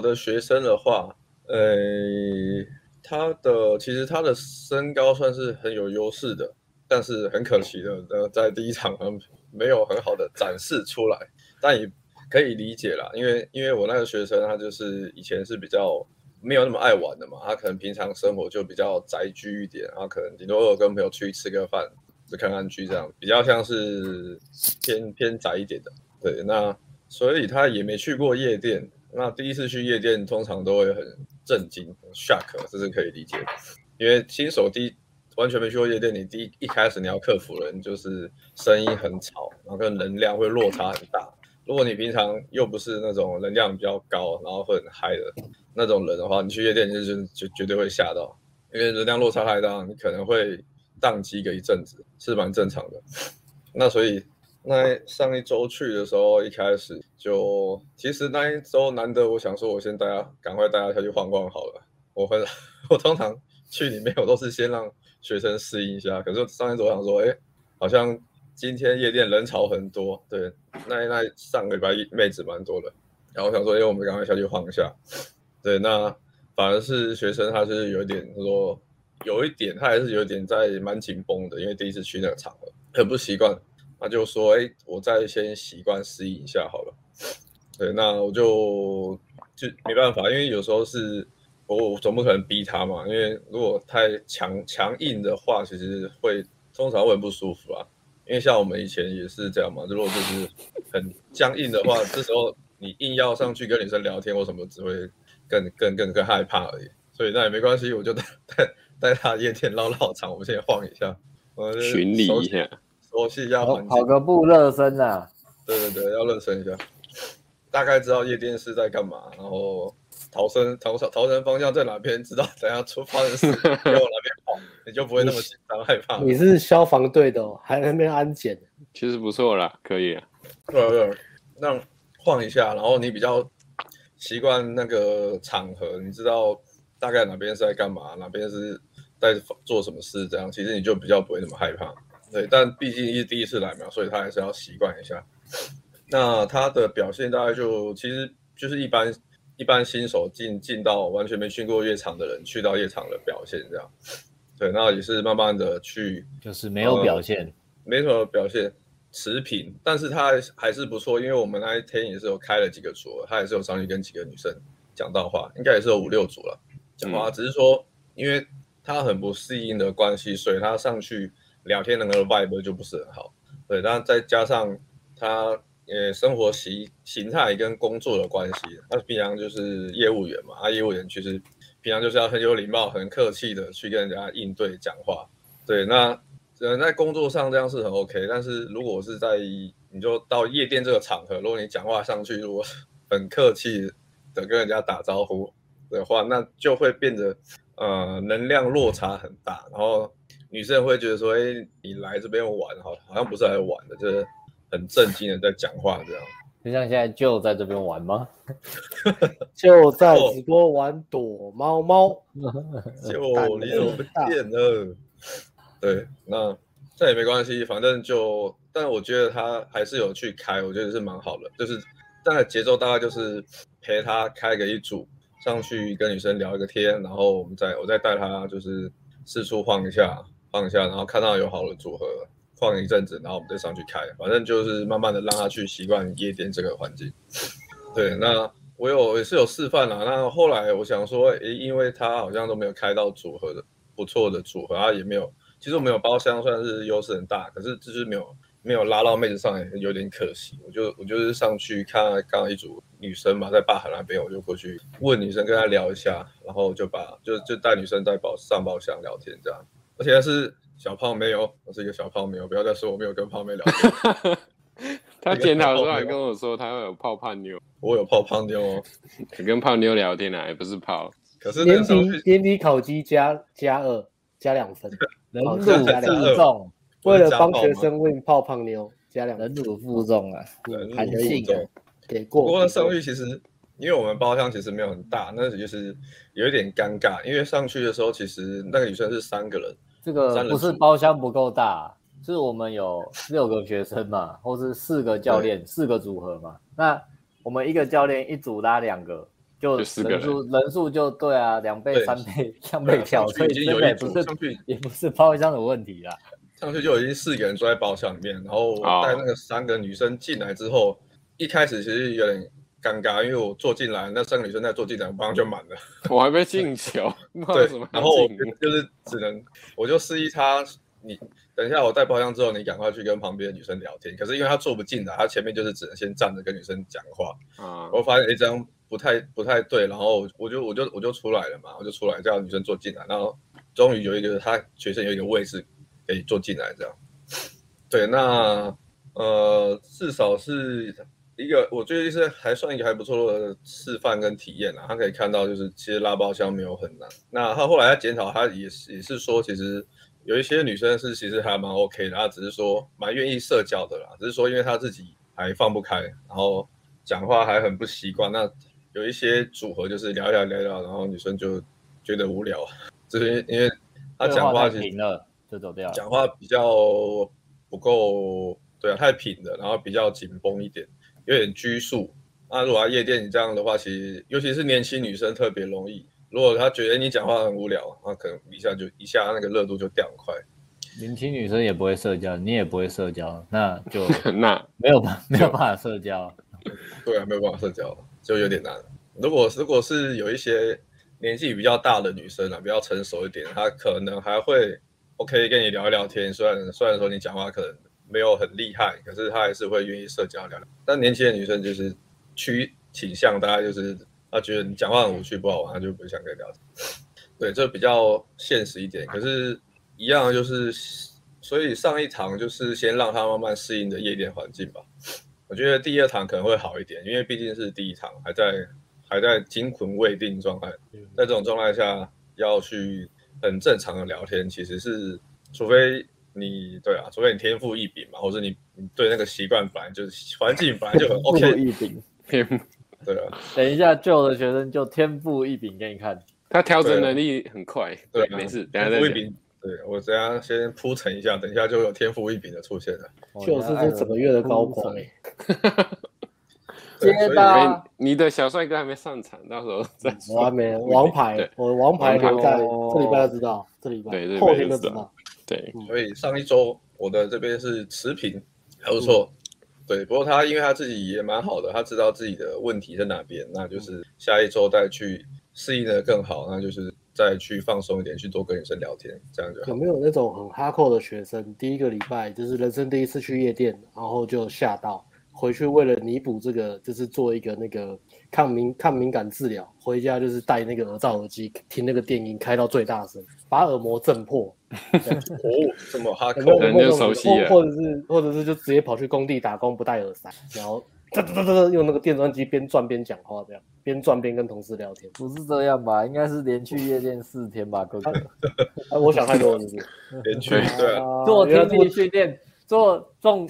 我的学生的话，呃，他的其实他的身高算是很有优势的，但是很可惜的，呃，在第一场没有很好的展示出来，但也可以理解啦，因为因为我那个学生他就是以前是比较没有那么爱玩的嘛，他可能平常生活就比较宅居一点，然后可能顶多偶尔跟朋友出去吃个饭，就看看剧这样，比较像是偏偏宅一点的。对，那所以他也没去过夜店，那第一次去夜店通常都会很震惊，shock，这是可以理解的，因为新手第一。完全没去过夜店，你第一一开始你要克服的人就是声音很吵，然后跟能量会落差很大。如果你平常又不是那种能量比较高，然后会很嗨的那种人的话，你去夜店就就就绝对会吓到，因为能量落差太大，你可能会宕机个一阵子，是蛮正常的。那所以那上一周去的时候，一开始就其实那一周难得，我想说我先带他赶快带他下去晃晃好了。我很 我通常去里面我都是先让。学生适应一下，可是上一周我想说，哎，好像今天夜店人潮很多，对，那那上个礼拜妹子蛮多的，然后我想说，哎，我们赶快下去晃一下，对，那反而是学生他是有点，他说，有一点他还是有点在蛮紧绷的，因为第一次去那个场合，很不习惯，他就说，哎，我再先习惯适应一下好了，对，那我就就没办法，因为有时候是。我总不可能逼他嘛，因为如果太强强硬的话，其实会通常会很不舒服啊。因为像我们以前也是这样嘛，如果就是很僵硬的话，这时候你硬要上去跟女生聊天或什么，只会更更更更害怕而已。所以那也没关系，我就带带带他夜店绕绕场，我们先晃一下，我巡礼一下，熟悉一下环境，跑个步热身啊。对对对，要热身一下，大概知道夜店是在干嘛，然后。逃生 逃生逃生方向在哪边？知道等下出发的时候往哪边跑，你就不会那么紧张害怕。你是消防队的，哦，还在那边安检，其实不错啦，可以啊。对对，那晃一下，然后你比较习惯那个场合，你知道大概哪边是在干嘛，哪边是在做什么事，这样其实你就比较不会那么害怕。对，但毕竟是第一次来嘛，所以他还是要习惯一下。那他的表现大概就其实就是一般。一般新手进进到完全没训过夜场的人，去到夜场的表现这样，对，那也是慢慢的去，就是没有表现，呃、没什么表现，持平，但是他还是不错，因为我们那一天也是有开了几个组，他也是有上去跟几个女生讲到话，应该也是有五六组了讲话，只是说因为他很不适应的关系，所以他上去聊天的那个 vibe 就不是很好，对，然后再加上他。呃，生活习形态跟工作的关系，他平常就是业务员嘛，他业务员其实平常就是要很有礼貌、很客气的去跟人家应对讲话。对，那呃在工作上这样是很 OK，但是如果是在你就到夜店这个场合，如果你讲话上去如果很客气的跟人家打招呼的话，那就会变得呃能量落差很大，然后女生会觉得说，哎，你来这边玩，好好像不是来玩的，就是。很正经的在讲话，这样，就像现在就在这边玩吗？就在直播玩躲猫猫，就你怎么不见了？对，那这也没关系，反正就，但我觉得他还是有去开，我觉得是蛮好的，就是大概节奏大概就是陪他开个一组上去跟女生聊一个天，然后我们再我再带他就是四处晃一下，放下，然后看到有好的组合。放一阵子，然后我们再上去开，反正就是慢慢的让他去习惯夜店这个环境。对，那我有也是有示范啦。那后来我想说，诶，因为他好像都没有开到组合的不错的组合，他也没有，其实我们有包厢，算是优势很大，可是就是没有没有拉到妹子上来，有点可惜。我就我就是上去看刚刚一组女生嘛，在吧台那边，我就过去问女生，跟她聊一下，然后就把就就带女生在包上包厢聊天这样，而且是。小胖没有，我是一个小胖没有，不要再说我没有跟胖妹聊天。他检讨出来跟我说，他会有泡胖妞。我有泡胖妞哦，跟胖妞聊天啊，也不是泡。可是年底年底考绩加加二加两分，忍辱加负重，为了帮学生问泡胖妞加两分，人数负重啊，含性给过。不过上去其实，因为我们包厢其实没有很大，那就是有一点尴尬，因为上去的时候其实那个女生是三个人。这个不是包厢不够大，是我们有六个学生嘛，或是四个教练，四个组合嘛。那我们一个教练一组拉两个，就人。数人数就对啊，两倍三倍两倍跳，所以真的也不是也不是包厢的问题啦。上去就已经四个人坐在包厢里面，然后带那个三个女生进来之后，一开始其实有点尴尬，因为我坐进来，那三个女生在坐进来，包厢就满了。我还没进球，对，然后我就是只能，我就示意他，你等一下我带包厢之后，你赶快去跟旁边的女生聊天。可是因为他坐不进来，他前面就是只能先站着跟女生讲话。啊，我发现一张不太不太对，然后我就我就我就出来了嘛，我就出来叫女生坐进来，然后终于有一个他学生有一个位置。可以坐进来这样，对，那呃，至少是一个，我觉得是还算一个还不错的示范跟体验啊。他可以看到，就是其实拉包厢没有很难。那他后来他检讨，他也是也是说，其实有一些女生是其实还蛮 OK 的，他只是说蛮愿意社交的啦，只是说因为他自己还放不开，然后讲话还很不习惯。那有一些组合就是聊一聊聊聊，然后女生就觉得无聊，就是因为他讲话停了。就走掉，讲话比较不够，对啊，太平的，然后比较紧绷一点，有点拘束。那如果夜店你这样的话，其实尤其是年轻女生特别容易。如果她觉得你讲话很无聊，那可能一下就一下那个热度就掉很快。年轻女生也不会社交，你也不会社交，那就 那没有办没有办法社交。对啊，没有办法社交，就有点难。如果如果是有一些年纪比较大的女生啊，比较成熟一点，她可能还会。我可以跟你聊一聊天，虽然虽然说你讲话可能没有很厉害，可是他还是会愿意社交聊聊。但年轻的女生就是趋倾向，大概就是她觉得你讲话很无趣不好玩，她就不想跟你聊天。对，这比较现实一点。可是，一样就是，所以上一堂就是先让她慢慢适应的夜店环境吧。我觉得第二堂可能会好一点，因为毕竟是第一堂，还在还在惊魂未定状态，在这种状态下要去。很正常的聊天，其实是，除非你对啊，除非你天赋异禀嘛，或者你你对那个习惯本来就是环境本来就很 OK。天赋异禀，天赋，对啊。等一下，旧的学生就天赋异禀给你看，他调整能力很快。对，对啊、没事。天赋异禀，对我等下先铺陈一下，等一下就有天赋异禀的出现了。就是这整个月的高光 哎。接到，你的小帅哥还没上场，到时候再说。我还没王牌，我的王牌留在这礼拜就知道，这礼拜后天就知道。对，所以上一周我的这边是持平，还不错。对，不过他因为他自己也蛮好的，他知道自己的问题在哪边，那就是下一周再去适应的更好，那就是再去放松一点，去多跟女生聊天，这样就好。有没有那种很哈扣的学生，第一个礼拜就是人生第一次去夜店，然后就吓到？回去为了弥补这个，就是做一个那个抗敏抗敏感治疗。回家就是戴那个耳罩耳机，听那个电音开到最大声，把耳膜震破。哦，这么哈扣，人就熟悉了。或者是，或者是就直接跑去工地打工，不戴耳塞，然后哒哒哒哒用那个电钻机边转边讲话，这样边转边跟同事聊天。不是这样吧？应该是连续夜店四天吧，哥哥。啊，我想太多了，是不是？连续对啊，做体力训练，做重。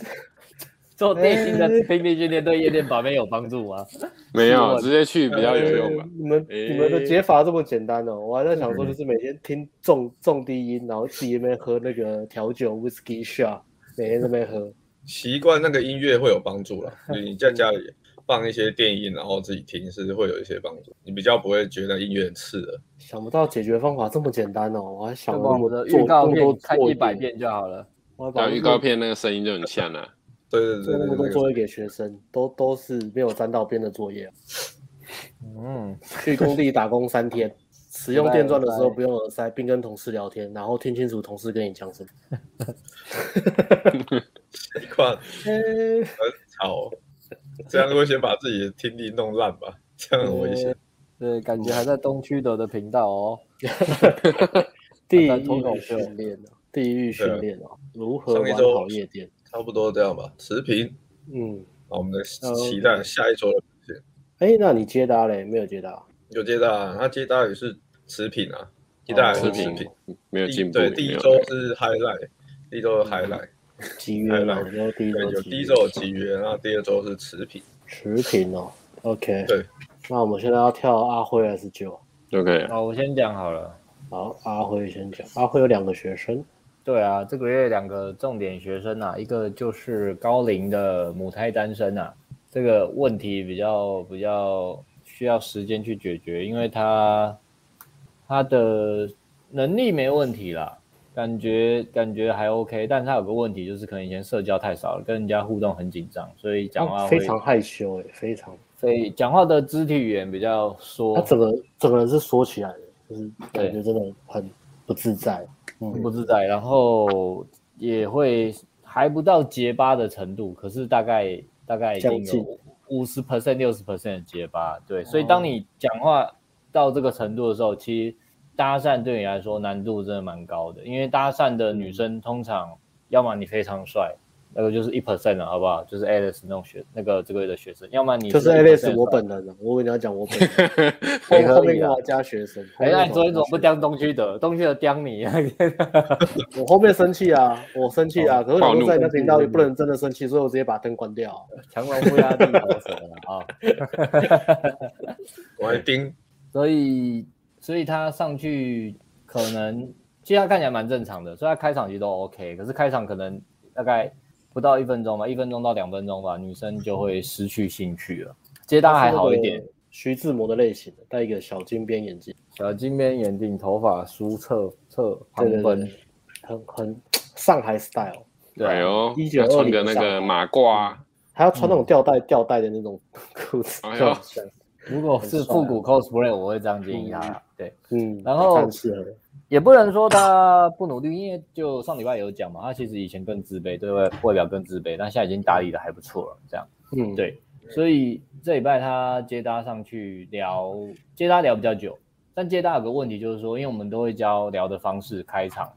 做电信的拼命训练对夜店把妹有帮助吗？没有，直接去比较有用吧。你们你们的解法这么简单哦？我还在想说，就是每天听重重低音，然后自己那边喝那个调酒 whisky shot，每天在那边喝，习惯那个音乐会有帮助了。你在家里放一些电音，然后自己听，是会有一些帮助。你比较不会觉得音乐很刺耳。想不到解决方法这么简单哦！我还想我的预告片看一百遍就好了。把预告片那个声音就很像了。对对对，做那么多作业给学生，都都是没有沾到边的作业。嗯，去工地打工三天，使用电钻的时候不用耳塞，并跟同事聊天，然后听清楚同事跟你讲什么。习惯，很吵，这样会先把自己的听力弄烂吧？这样很危险。对，感觉还在东区德的频道哦。地狱训练哦，地狱训练哦，如何玩好夜店？差不多这样吧，持平。嗯，好，我们的期待下一周的表现。哎、欸，那你接搭嘞？没有接搭？有接搭，他接搭也是持平啊，接搭也是持平，哦、没有进步。对，第一周是 highlight，第一周是 highlight，集约了，有第一周有集约，然后第二周是持平，持平哦。OK，对，那我们现在要跳阿辉还是九？OK，好，我先讲好了。好，阿辉先讲。阿辉有两个学生。对啊，这个月两个重点学生啊，一个就是高龄的母胎单身啊，这个问题比较比较需要时间去解决，因为他他的能力没问题啦，感觉感觉还 OK，但他有个问题就是可能以前社交太少了，跟人家互动很紧张，所以讲话、哦、非常害羞诶，非常，所以讲话的肢体语言比较缩，他整个整个人是缩起来的，就是感觉真的很不自在，嗯，不自在，然后也会还不到结巴的程度，可是大概大概已经有。五十 percent、六十 percent 的结巴，对，所以当你讲话到这个程度的时候，其实搭讪对你来说难度真的蛮高的，因为搭讪的女生通常要么你非常帅。那个就是一 percent 了，好不好？就是 Alice 那种学那个这个月的学生，要么你就是 Alice 我本人了。我跟你要讲我本人，后后面要加学生。哎，那你昨天怎么不刁东区的？东区的刁你啊！我后面生气啊，我生气啊！可是我在那频道也不能真的生气，所以我直接把灯关掉。强龙不压地什么的啊！我还盯。所以，所以他上去可能，其实他看起来蛮正常的，所以他开场其实都 OK，可是开场可能大概。不到一分钟吧，一分钟到两分钟吧，女生就会失去兴趣了。接单还好一点，徐志摩的类型的，戴一个小金边眼镜，小金边眼镜，头发梳侧侧旁分，很很上海 style。对哦，一九二零个那个马褂，还要穿那种吊带吊带的那种裤子。如果是复古 cosplay，我会这样建议他。对，嗯，然后。也不能说他不努力，因为就上礼拜有讲嘛，他其实以前更自卑，对外外表更自卑，但现在已经打理的还不错了，这样，嗯，对，所以这礼拜他接搭上去聊，接搭聊比较久，但接搭有个问题就是说，因为我们都会教聊的方式，开场、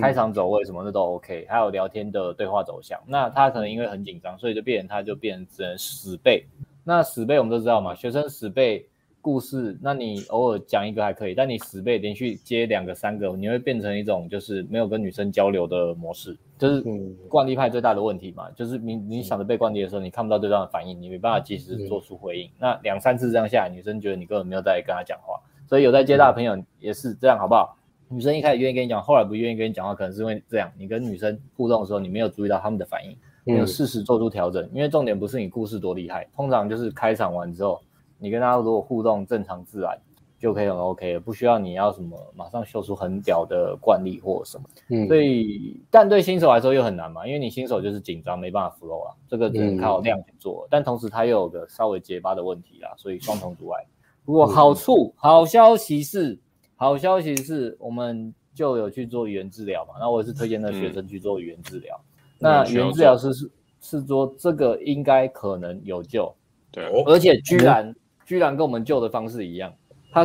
开场走位什么的都 OK，还有聊天的对话走向，那他可能因为很紧张，所以就变成他就变成只能死背，那死背我们都知道嘛，学生死背。故事，那你偶尔讲一个还可以，但你十倍连续接两个、三个，你会变成一种就是没有跟女生交流的模式，就是惯例派最大的问题嘛，就是你你想着被惯例的时候，你看不到对方的反应，你没办法及时做出回应。嗯、那两三次这样下来，女生觉得你根本没有在跟她讲话，所以有在接搭的朋友也是这样，好不好？女生一开始愿意跟你讲，后来不愿意跟你讲话，可能是因为这样，你跟女生互动的时候，你没有注意到他们的反应，没有适时做出调整，因为重点不是你故事多厉害，通常就是开场完之后。你跟他如果互动正常自然，就可以很 OK 了，不需要你要什么马上秀出很屌的惯例或什么。嗯，所以但对新手来说又很难嘛，因为你新手就是紧张，没办法 flow 啊，这个只能靠量去做。嗯、但同时它又有个稍微结巴的问题啦，所以双重阻碍。不过好处，好消息是，好消息是我们就有去做语言治疗嘛，那我也是推荐那学生去做语言治疗。嗯、那语言治疗师是是说这个应该可能有救，对，而且居然。嗯居然跟我们旧的方式一样，他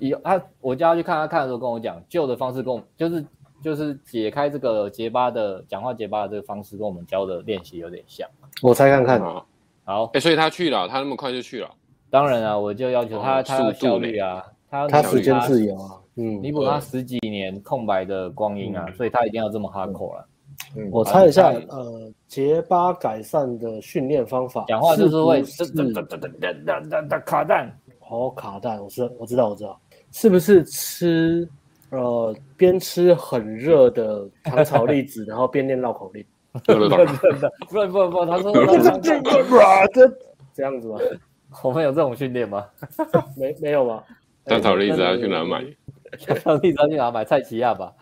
以他我叫他去看他看的时候跟我讲，旧的方式跟我就是就是解开这个结巴的讲话结巴的这个方式跟我们教的练习有点像。我猜看看，好，好，哎，所以他去了，他那么快就去了。当然啊，我就要求他，他要效率啊，他他时间自由啊，嗯，弥补他十几年空白的光阴啊，所以他一定要这么 hardcore 了。我猜一下呃结巴改善的训练方法讲话就是会噔噔噔噔噔噔噔噔卡蛋好卡蛋我是我知道我知道。是不是吃呃边吃很热的糖炒栗子 然后边念绕口令 不不不他说这样子吧我们有这种训练吗？没没有吗蛋炒栗子要去哪买？蛋炒栗子要去哪买菜奇亚吧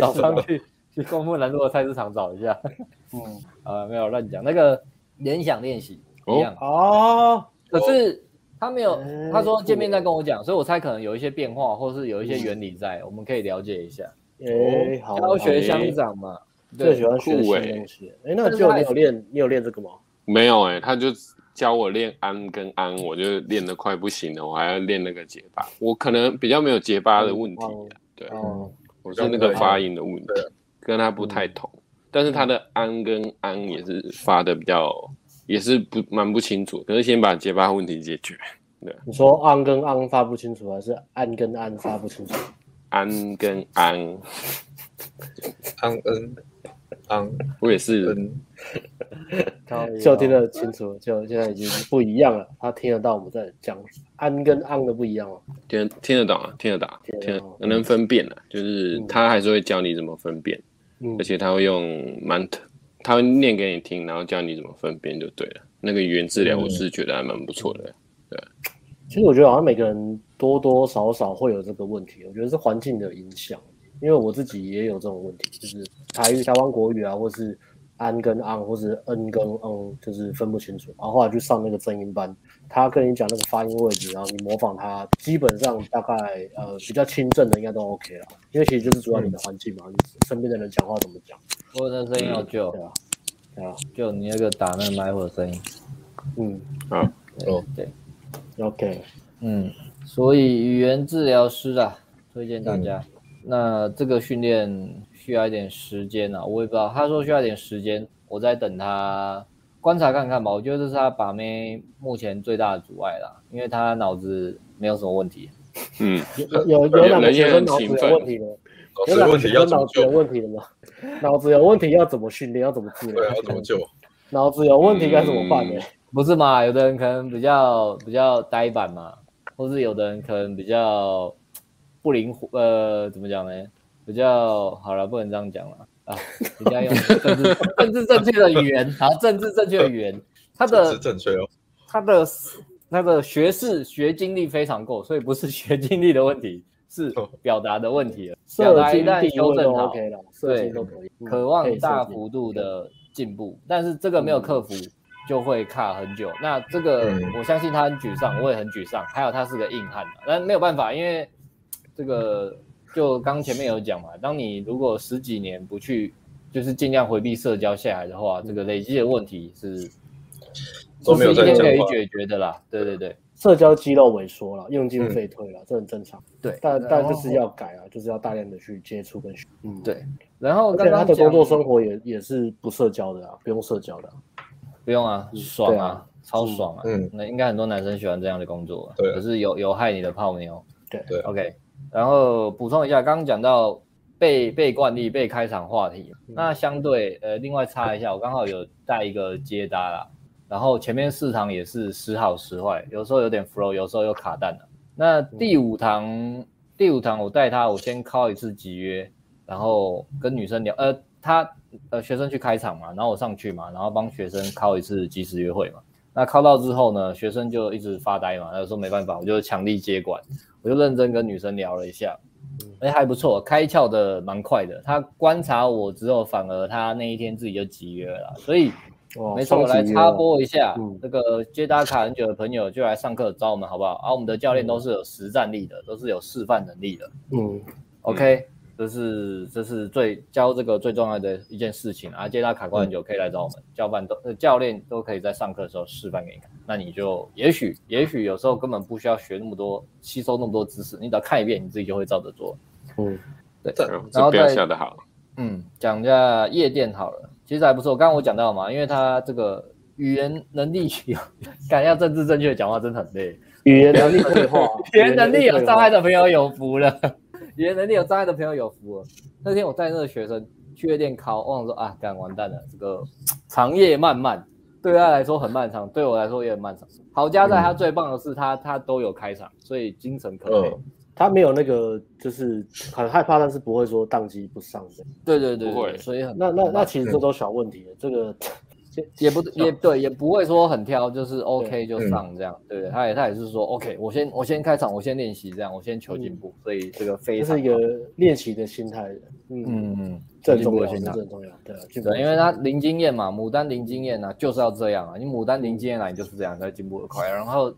早上去去光复南路的菜市场找一下。嗯，啊，没有乱讲。那个联想练习一样哦，可是他没有，他说见面再跟我讲，所以我猜可能有一些变化，或是有一些原理在，我们可以了解一下。哎，好，教学相长嘛，最喜欢学新东西。哎，那就你有练，你有练这个吗？没有哎，他就教我练安跟安，我就练得快不行了，我还要练那个结巴。我可能比较没有结巴的问题，对，我是那个发音的问题。跟他不太同，嗯、但是他的安跟安也是发的比较，也是不蛮不清楚。可是先把结巴问题解决。对，你说安跟安发不清楚，还是安跟安发不清楚？安跟安，安恩安，我也是，就听得清楚，就现在已经不一样了。他听得到我们在讲安跟安的不一样了。听听得懂啊，听得懂，听得能分辨了，就是他还是会教你怎么分辨。而且他会用蛮，他会念给你听，然后教你怎么分辨就对了。那个语言治疗我是觉得还蛮不错的，对。其实我觉得好像每个人多多少少会有这个问题，我觉得是环境的影响，因为我自己也有这种问题，就是台语、台湾国语啊，或是安跟昂，或是 n 跟 n，就是分不清楚。然后后来去上那个正音班，他跟你讲那个发音位置，然后你模仿他，基本上大概呃比较轻正的应该都 OK 了，因为其实就是主要你的环境嘛，嗯、你身边的人讲话怎么讲。我的声音要救，对啊，对啊，就你那个打那个麦克的声音，嗯，好，哦，对。OK，嗯，所以语言治疗师啊，推荐大家。嗯、那这个训练需要一点时间啊，我也不知道。他说需要一点时间，我在等他观察看看吧。我觉得这是他把妹目前最大的阻碍啦，因为他脑子没有什么问题。嗯，有有有哪个学生脑子有问题的？有哪个学生脑子有问题的吗？脑子有问题要怎么训练？要怎么治疗？要怎么救？脑子有问题该怎么办呢？嗯不是嘛？有的人可能比较比较呆板嘛，或是有的人可能比较不灵活，呃，怎么讲呢？比较好了，不能这样讲了 啊！人家用政治政治正确的语言，好，政治正确的语言，他的正确哦，他的那个学士学经历非常够，所以不是学经历的问题，是表达的问题了。表达一旦修正好，OK 了，对，都可以，渴望大幅度的进步，但是这个没有克服。就会卡很久，那这个我相信他很沮丧，我也很沮丧。还有他是个硬汉，但没有办法，因为这个就刚前面有讲嘛，当你如果十几年不去，就是尽量回避社交下来的话，这个累积的问题是都没有一天可以解决的啦。对对对，社交肌肉萎缩了，用进废退了，这很正常。对，但但就是要改啊，就是要大量的去接触跟学。嗯，对。然后刚刚他的工作生活也也是不社交的啊，不用社交的。不用啊，爽啊，超爽啊！嗯，那应该很多男生喜欢这样的工作，对，可是有有害你的泡妞。对对，OK。然后补充一下，刚刚讲到被被惯例、被开场话题，那相对呃，另外插一下，我刚好有带一个接搭啦，然后前面四堂也是时好时坏，有时候有点 flow，有时候又卡蛋了。那第五堂，第五堂我带他，我先敲一次集约，然后跟女生聊，呃，他。呃，学生去开场嘛，然后我上去嘛，然后帮学生敲一次即时约会嘛。那靠到之后呢，学生就一直发呆嘛，他说没办法，我就强力接管，我就认真跟女生聊了一下，哎、嗯，还不错，开窍的蛮快的。他观察我之后，反而他那一天自己就集约了，所以没错，我来插播一下，嗯、这个接打卡很久的朋友就来上课找我们好不好？而、啊、我们的教练都是有实战力的，都是有示范能力的。嗯，OK。嗯这是这是最教这个最重要的一件事情啊！接到卡关很久，可以来找我们、嗯、教班都呃教练都可以在上课的时候示范给你看。那你就也许也许有时候根本不需要学那么多，吸收那么多知识，你只要看一遍，你自己就会照着做。嗯，对。然后再下的好。嗯，讲一下夜店好了，其实还不错。刚刚我讲到嘛，因为他这个语言能力有，敢要政治正确的讲话真的很累。语言能力退化，语言能力有障碍的朋友有福了。语言能力有障碍的朋友有福了。那天我带那个学生去夜店考，我想说啊，干完蛋了，这个长夜漫漫，对他来说很漫长，对我来说也很漫长。好家在他最棒的是他，嗯、他都有开场，所以精神可以。他没有那个就是很害怕，但是不会说宕机不上的。对对对，对，不会。所以很那那那其实这都小问题了，这个。也不也对，也不会说很挑，就是 OK 就上这样，对不对？他也他也是说 OK，我先我先开场，我先练习这样，我先求进步，所以这个非常是一个练习的心态的，嗯嗯，这重要的心态，最重要，对对，因为他零经验嘛，牡丹零经验呢，就是要这样啊，你牡丹零经验来，你就是这样才进步的快。然后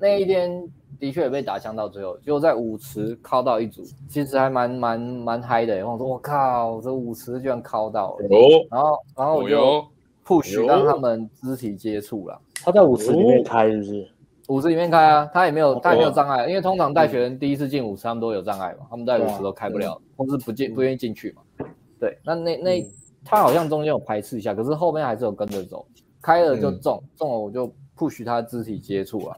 那一天的确也被打枪到最后，就在舞池敲到一组，其实还蛮蛮蛮嗨的，我说我靠，这舞池居然敲到了，然后然后我就。不许让他们肢体接触了。他在舞池里面开，是不是？舞池里面开啊，他也没有，他也没有障碍，因为通常带学生第一次进舞池，他们都有障碍嘛，他们在舞池都开不了，或是不进不愿意进去嘛。对，那那那他好像中间有排斥一下，可是后面还是有跟着走，开了就中，中了我就不许他肢体接触啊，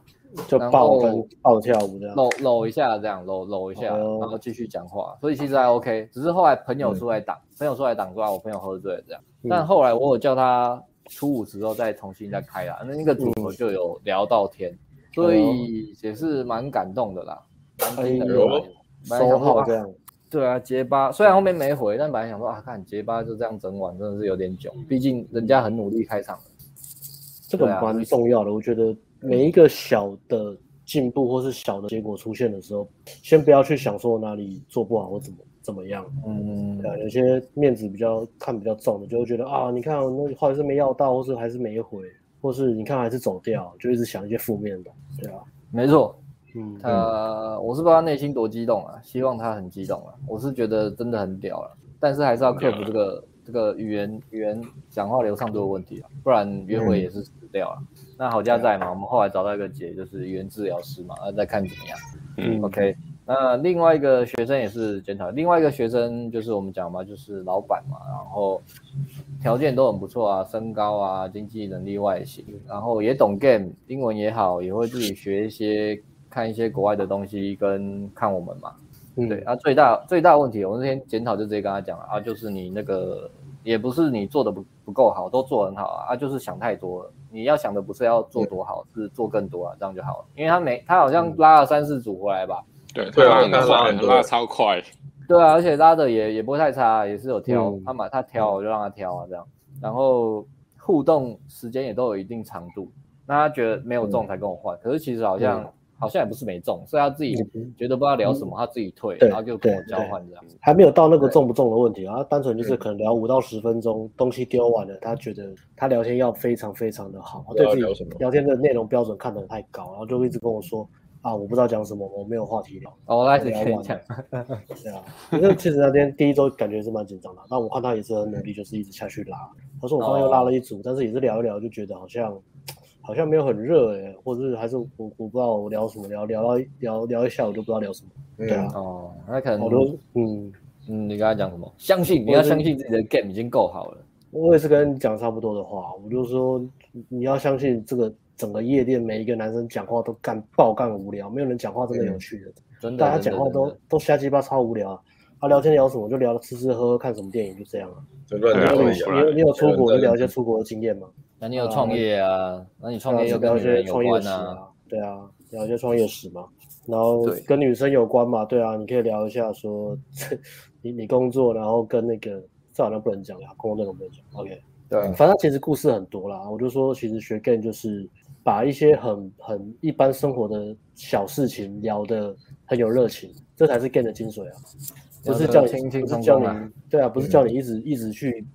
就抱跟抱跳舞这样，搂搂一下这样，搂搂一下，然后继续讲话，所以其实还 OK，只是后来朋友出来挡，朋友出来挡住啊，我朋友喝醉了这样。但后来我有叫他初五之后再重新再开啦，那那个组合就有聊到天，嗯、所以也是蛮感动的啦。哎呦，收好这样。对啊，结巴虽然后面没回，但本来想说啊，看结巴就这样整晚真的是有点囧，毕竟人家很努力开场。这个蛮重要的，啊、我觉得每一个小的进步或是小的结果出现的时候，先不要去想说哪里做不好或怎么怎么样。嗯，对啊，有些面子比较看比较重的，就会觉得啊，你看那后来是没要到，或是还是没回，或是你看还是走掉，就一直想一些负面的。对啊，没错。嗯，他我是不知道他内心多激动啊，希望他很激动啊。我是觉得真的很屌了，但是还是要克服这个这个语言语言讲话流畅度的问题啊，不然约会也是死掉了。嗯那好家在嘛，我们后来找到一个解，就是语言治疗师嘛，那再看怎么样。嗯，OK。那另外一个学生也是检讨，另外一个学生就是我们讲嘛，就是老板嘛，然后条件都很不错啊，身高啊，经济能力、外形，然后也懂 game，英文也好，也会自己学一些，看一些国外的东西，跟看我们嘛。嗯，对啊，最大最大问题，我那天检讨就直接跟他讲了啊，就是你那个。也不是你做的不不够好，都做很好啊，啊，就是想太多了。你要想的不是要做多好，是做更多啊，这样就好了。因为他没，他好像拉了三四组回来吧？对，对啊，拉很拉超快。对啊，而且拉的也也不会太差，也是有挑，嗯、他买他挑我就让他挑啊，这样。然后互动时间也都有一定长度，那他觉得没有中才跟我换，嗯、可是其实好像。嗯好像也不是没中，所以他自己觉得不知道聊什么，嗯、他自己退，然后就跟我交换这样。还没有到那个中不中的问题啊，他单纯就是可能聊五到十分钟，东西丢完了，他觉得他聊天要非常非常的好，对自己聊天的内容标准看得太高，然后就一直跟我说啊，我不知道讲什么，我没有话题聊。哦，来聊完。对啊，因为其实那天第一周感觉是蛮紧张的，但我看他也是很努力，就是一直下去拉。他说我刚刚又拉了一组，但是也是聊一聊就觉得好像。好像没有很热哎、欸，或者是还是我我不知道我聊什么聊聊到聊聊一下我就不知道聊什么。对啊，哦，那可能好多嗯嗯，你刚才讲什么？相信你要相信自己的 game 已经够好了。我也是跟你讲差不多的话，我就说你要相信这个整个夜店每一个男生讲话都干爆干无聊，没有人讲话真的有趣的，真的，大家讲话都都瞎鸡巴超无聊啊。他聊天聊什么就聊吃吃喝喝看什么电影就这样啊。对对对，你有出国就聊一些出国的经验吗？那你有创业啊？那你创业又聊一些创业史啊？对啊，聊一些创业史嘛。然后跟女生有关嘛？对啊，你可以聊一下说，你你工作，然后跟那个这好像不能讲呀，工作内容不能讲。OK，对，反正其实故事很多啦。我就说，其实学 game 就是把一些很很一般生活的小事情聊得很有热情，这才是 game 的精髓啊！不是叫你，不是叫你，对啊，不是叫你一直一直去。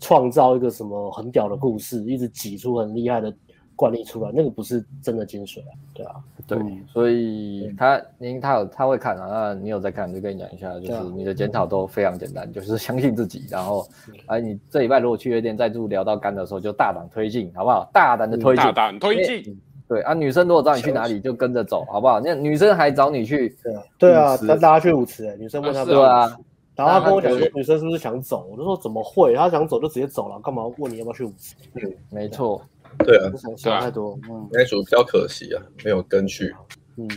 创造一个什么很屌的故事，一直挤出很厉害的惯例出来，那个不是真的精髓啊，对啊，对，嗯、所以他，您他有他会看啊，那你有在看，就跟你讲一下，就是你的检讨都非常简单，就是相信自己，然后，哎，你这礼拜如果去夜店再度聊到干的时候，就大胆推进，好不好？大胆的推进，大胆推进，对啊，女生如果找你去哪里，就跟着走，好不好？那女生还找你去，对啊，对啊，跟大家去舞池，哎，女生问他们，对啊。然后他跟我讲说，女生是不是想走？我就说怎么会？她想走就直接走了，干嘛问你要不要去舞池？嗯，没错，对啊，想想太多，嗯，那组比较可惜啊，没有跟去。嗯，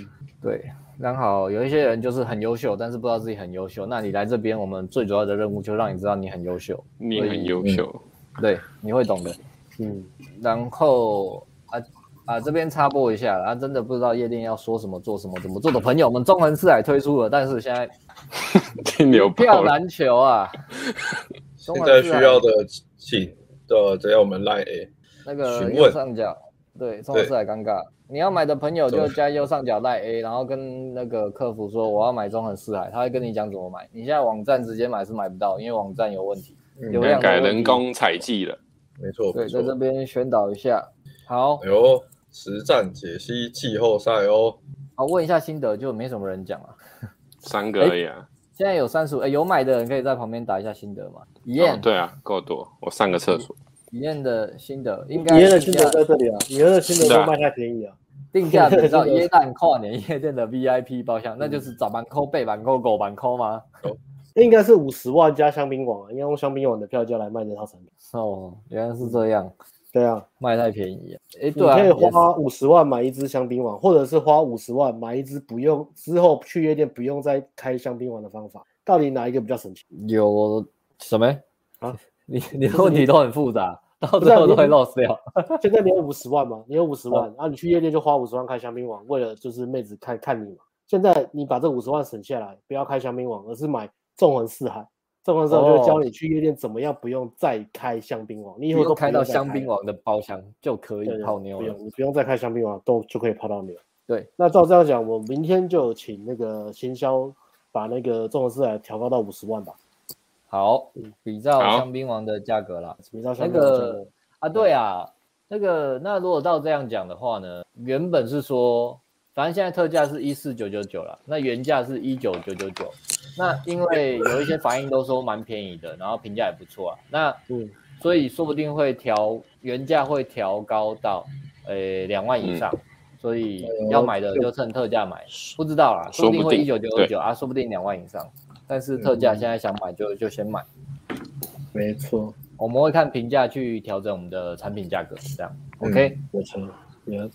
对，刚好有一些人就是很优秀，但是不知道自己很优秀。那你来这边，我们最主要的任务就让你知道你很优秀，你很优秀，对，你会懂的。嗯，然后。啊啊，这边插播一下，啊，真的不知道夜店要说什么、做什么、怎么做的朋友们，中横四海推出了，但是现在 一票难求啊。现在需要的，请的只要我们 Line A 那个右上角，对，中横四海尴尬。你要买的朋友就加右上角 Line A，然后跟那个客服说我要买中横四海，他会跟你讲怎么买。你现在网站直接买是买不到，因为网站有问题，流量改人工采集了。没错，对，在这边宣导一下。好，哎呦。实战解析季后赛哦，好，问一下心得，就没什么人讲了，三个而已啊。现在有三十五，哎，有买的人可以在旁边打一下心得吗？一燕、哦，对啊，够多，我上个厕所。一燕的心得应该，体验的心得在这里啊，体验的心得都卖太便宜啊，定价比照 耶诞跨年 夜店的 VIP 包厢，那就是早班扣、背板扣、狗板扣吗？哦，应该是五十万加香槟网，应该用香槟网的票价来卖这套产品。哦，原来是这样。对啊，卖太便宜啊！哎，对啊，你可以花五十万买一支香槟王，或者是花五十万买一支不用之后去夜店不用再开香槟王的方法，到底哪一个比较省钱？有什么啊？你你的问题都很复杂，到最后都会 lost 掉。现在你有五十万吗？你有五十万，然后你去夜店就花五十万开香槟王，为了就是妹子看看你嘛。现在你把这五十万省下来，不要开香槟王，而是买纵横四海。纵横四海就教你去夜店怎么样，不用再开香槟王，你以后都开到香槟王的包厢就可以泡妞了。不用，你不用再开香槟王，都就可以泡到妞。对，那照这样讲，我明天就请那个行销把那个纵横四海调高到五十万吧。好，比照香槟王的价格啦。比照香槟王的价格啊，对啊，那个那如果照这样讲的话呢，原本是说，反正现在特价是一四九九九了，那原价是一九九九九。那因为有一些反应都说蛮便宜的，然后评价也不错啊。那嗯，所以说不定会调原价会调高到呃两万以上，嗯，所以要买的就趁特价买。不知道啦，说不定会一九九九九啊，说不定两万以上。但是特价现在想买就就先买，没错，我们会看评价去调整我们的产品价格，这样、嗯、OK，没错。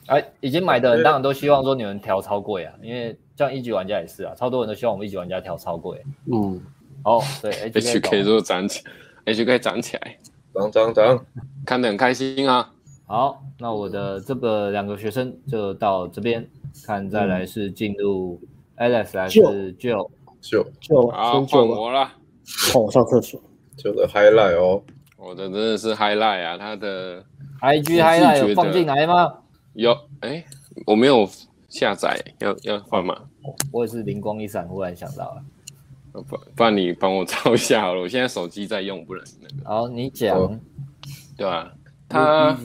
哎，已经买的人当然都希望说你们调超贵啊，因为像一级玩家也是啊，超多人都希望我们一级玩家调超贵。嗯，哦，对，HK 就涨起，HK 涨起来，涨涨涨，看得很开心啊。好，那我的这个两个学生就到这边，看再来是进入 Alex 还是 Joe。就就好，换我了。换我上厕所。就的 highlight 哦，我的真的是 highlight 啊，他的 IG highlight 有放进来吗？有，哎、欸，我没有下载，要要换吗？我也是灵光一闪，忽然想到了。不，不然你帮我找一下好了，我现在手机在用，不能那个。好，你讲。对啊？他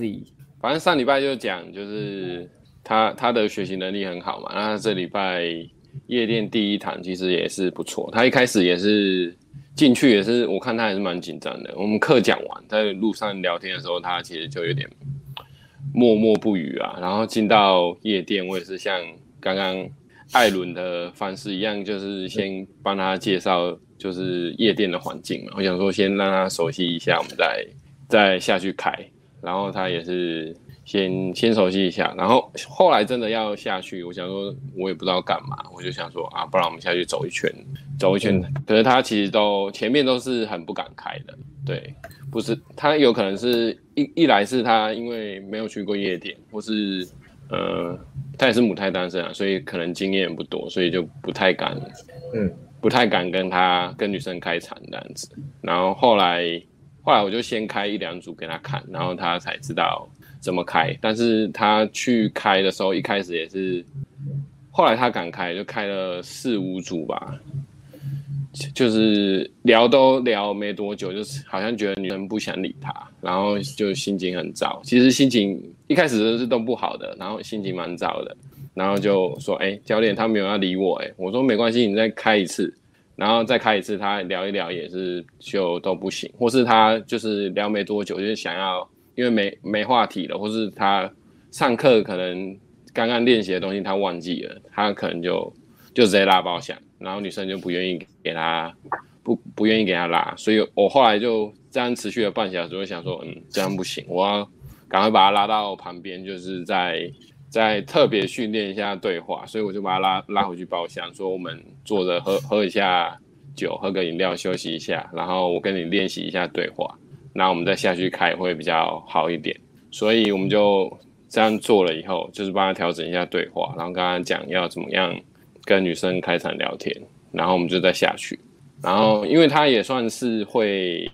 反正上礼拜就讲，就是他他的学习能力很好嘛，那这礼拜。夜店第一堂其实也是不错，他一开始也是进去也是，我看他还是蛮紧张的。我们课讲完，在路上聊天的时候，他其实就有点默默不语啊。然后进到夜店，我也是像刚刚艾伦的方式一样，就是先帮他介绍就是夜店的环境嘛。我想说先让他熟悉一下，我们再再下去开。然后他也是。先先熟悉一下，然后后来真的要下去，我想说，我也不知道干嘛，我就想说啊，不然我们下去走一圈，走一圈。可是他其实都前面都是很不敢开的，对，不是他有可能是一一来是他因为没有去过夜店，或是呃他也是母胎单身啊，所以可能经验不多，所以就不太敢，嗯，不太敢跟他跟女生开场这样子。然后后来后来我就先开一两组给他看，然后他才知道。怎么开？但是他去开的时候，一开始也是，后来他敢开，就开了四五组吧，就是聊都聊没多久，就是好像觉得女生不想理他，然后就心情很糟。其实心情一开始都是都不好的，然后心情蛮糟的，然后就说：“哎，教练，他没有要理我。”哎，我说没关系，你再开一次，然后再开一次，他聊一聊也是就都不行，或是他就是聊没多久，就是想要。因为没没话题了，或是他上课可能刚刚练习的东西他忘记了，他可能就就直接拉包厢，然后女生就不愿意给他不不愿意给他拉，所以我后来就这样持续了半小时，我想说，嗯，这样不行，我要赶快把他拉到旁边，就是在在特别训练一下对话，所以我就把他拉拉回去包厢，说我们坐着喝喝一下酒，喝个饮料休息一下，然后我跟你练习一下对话。那我们再下去开会比较好一点，所以我们就这样做了以后，就是帮他调整一下对话，然后跟他讲要怎么样跟女生开场聊天，然后我们就再下去。然后因为他也算是会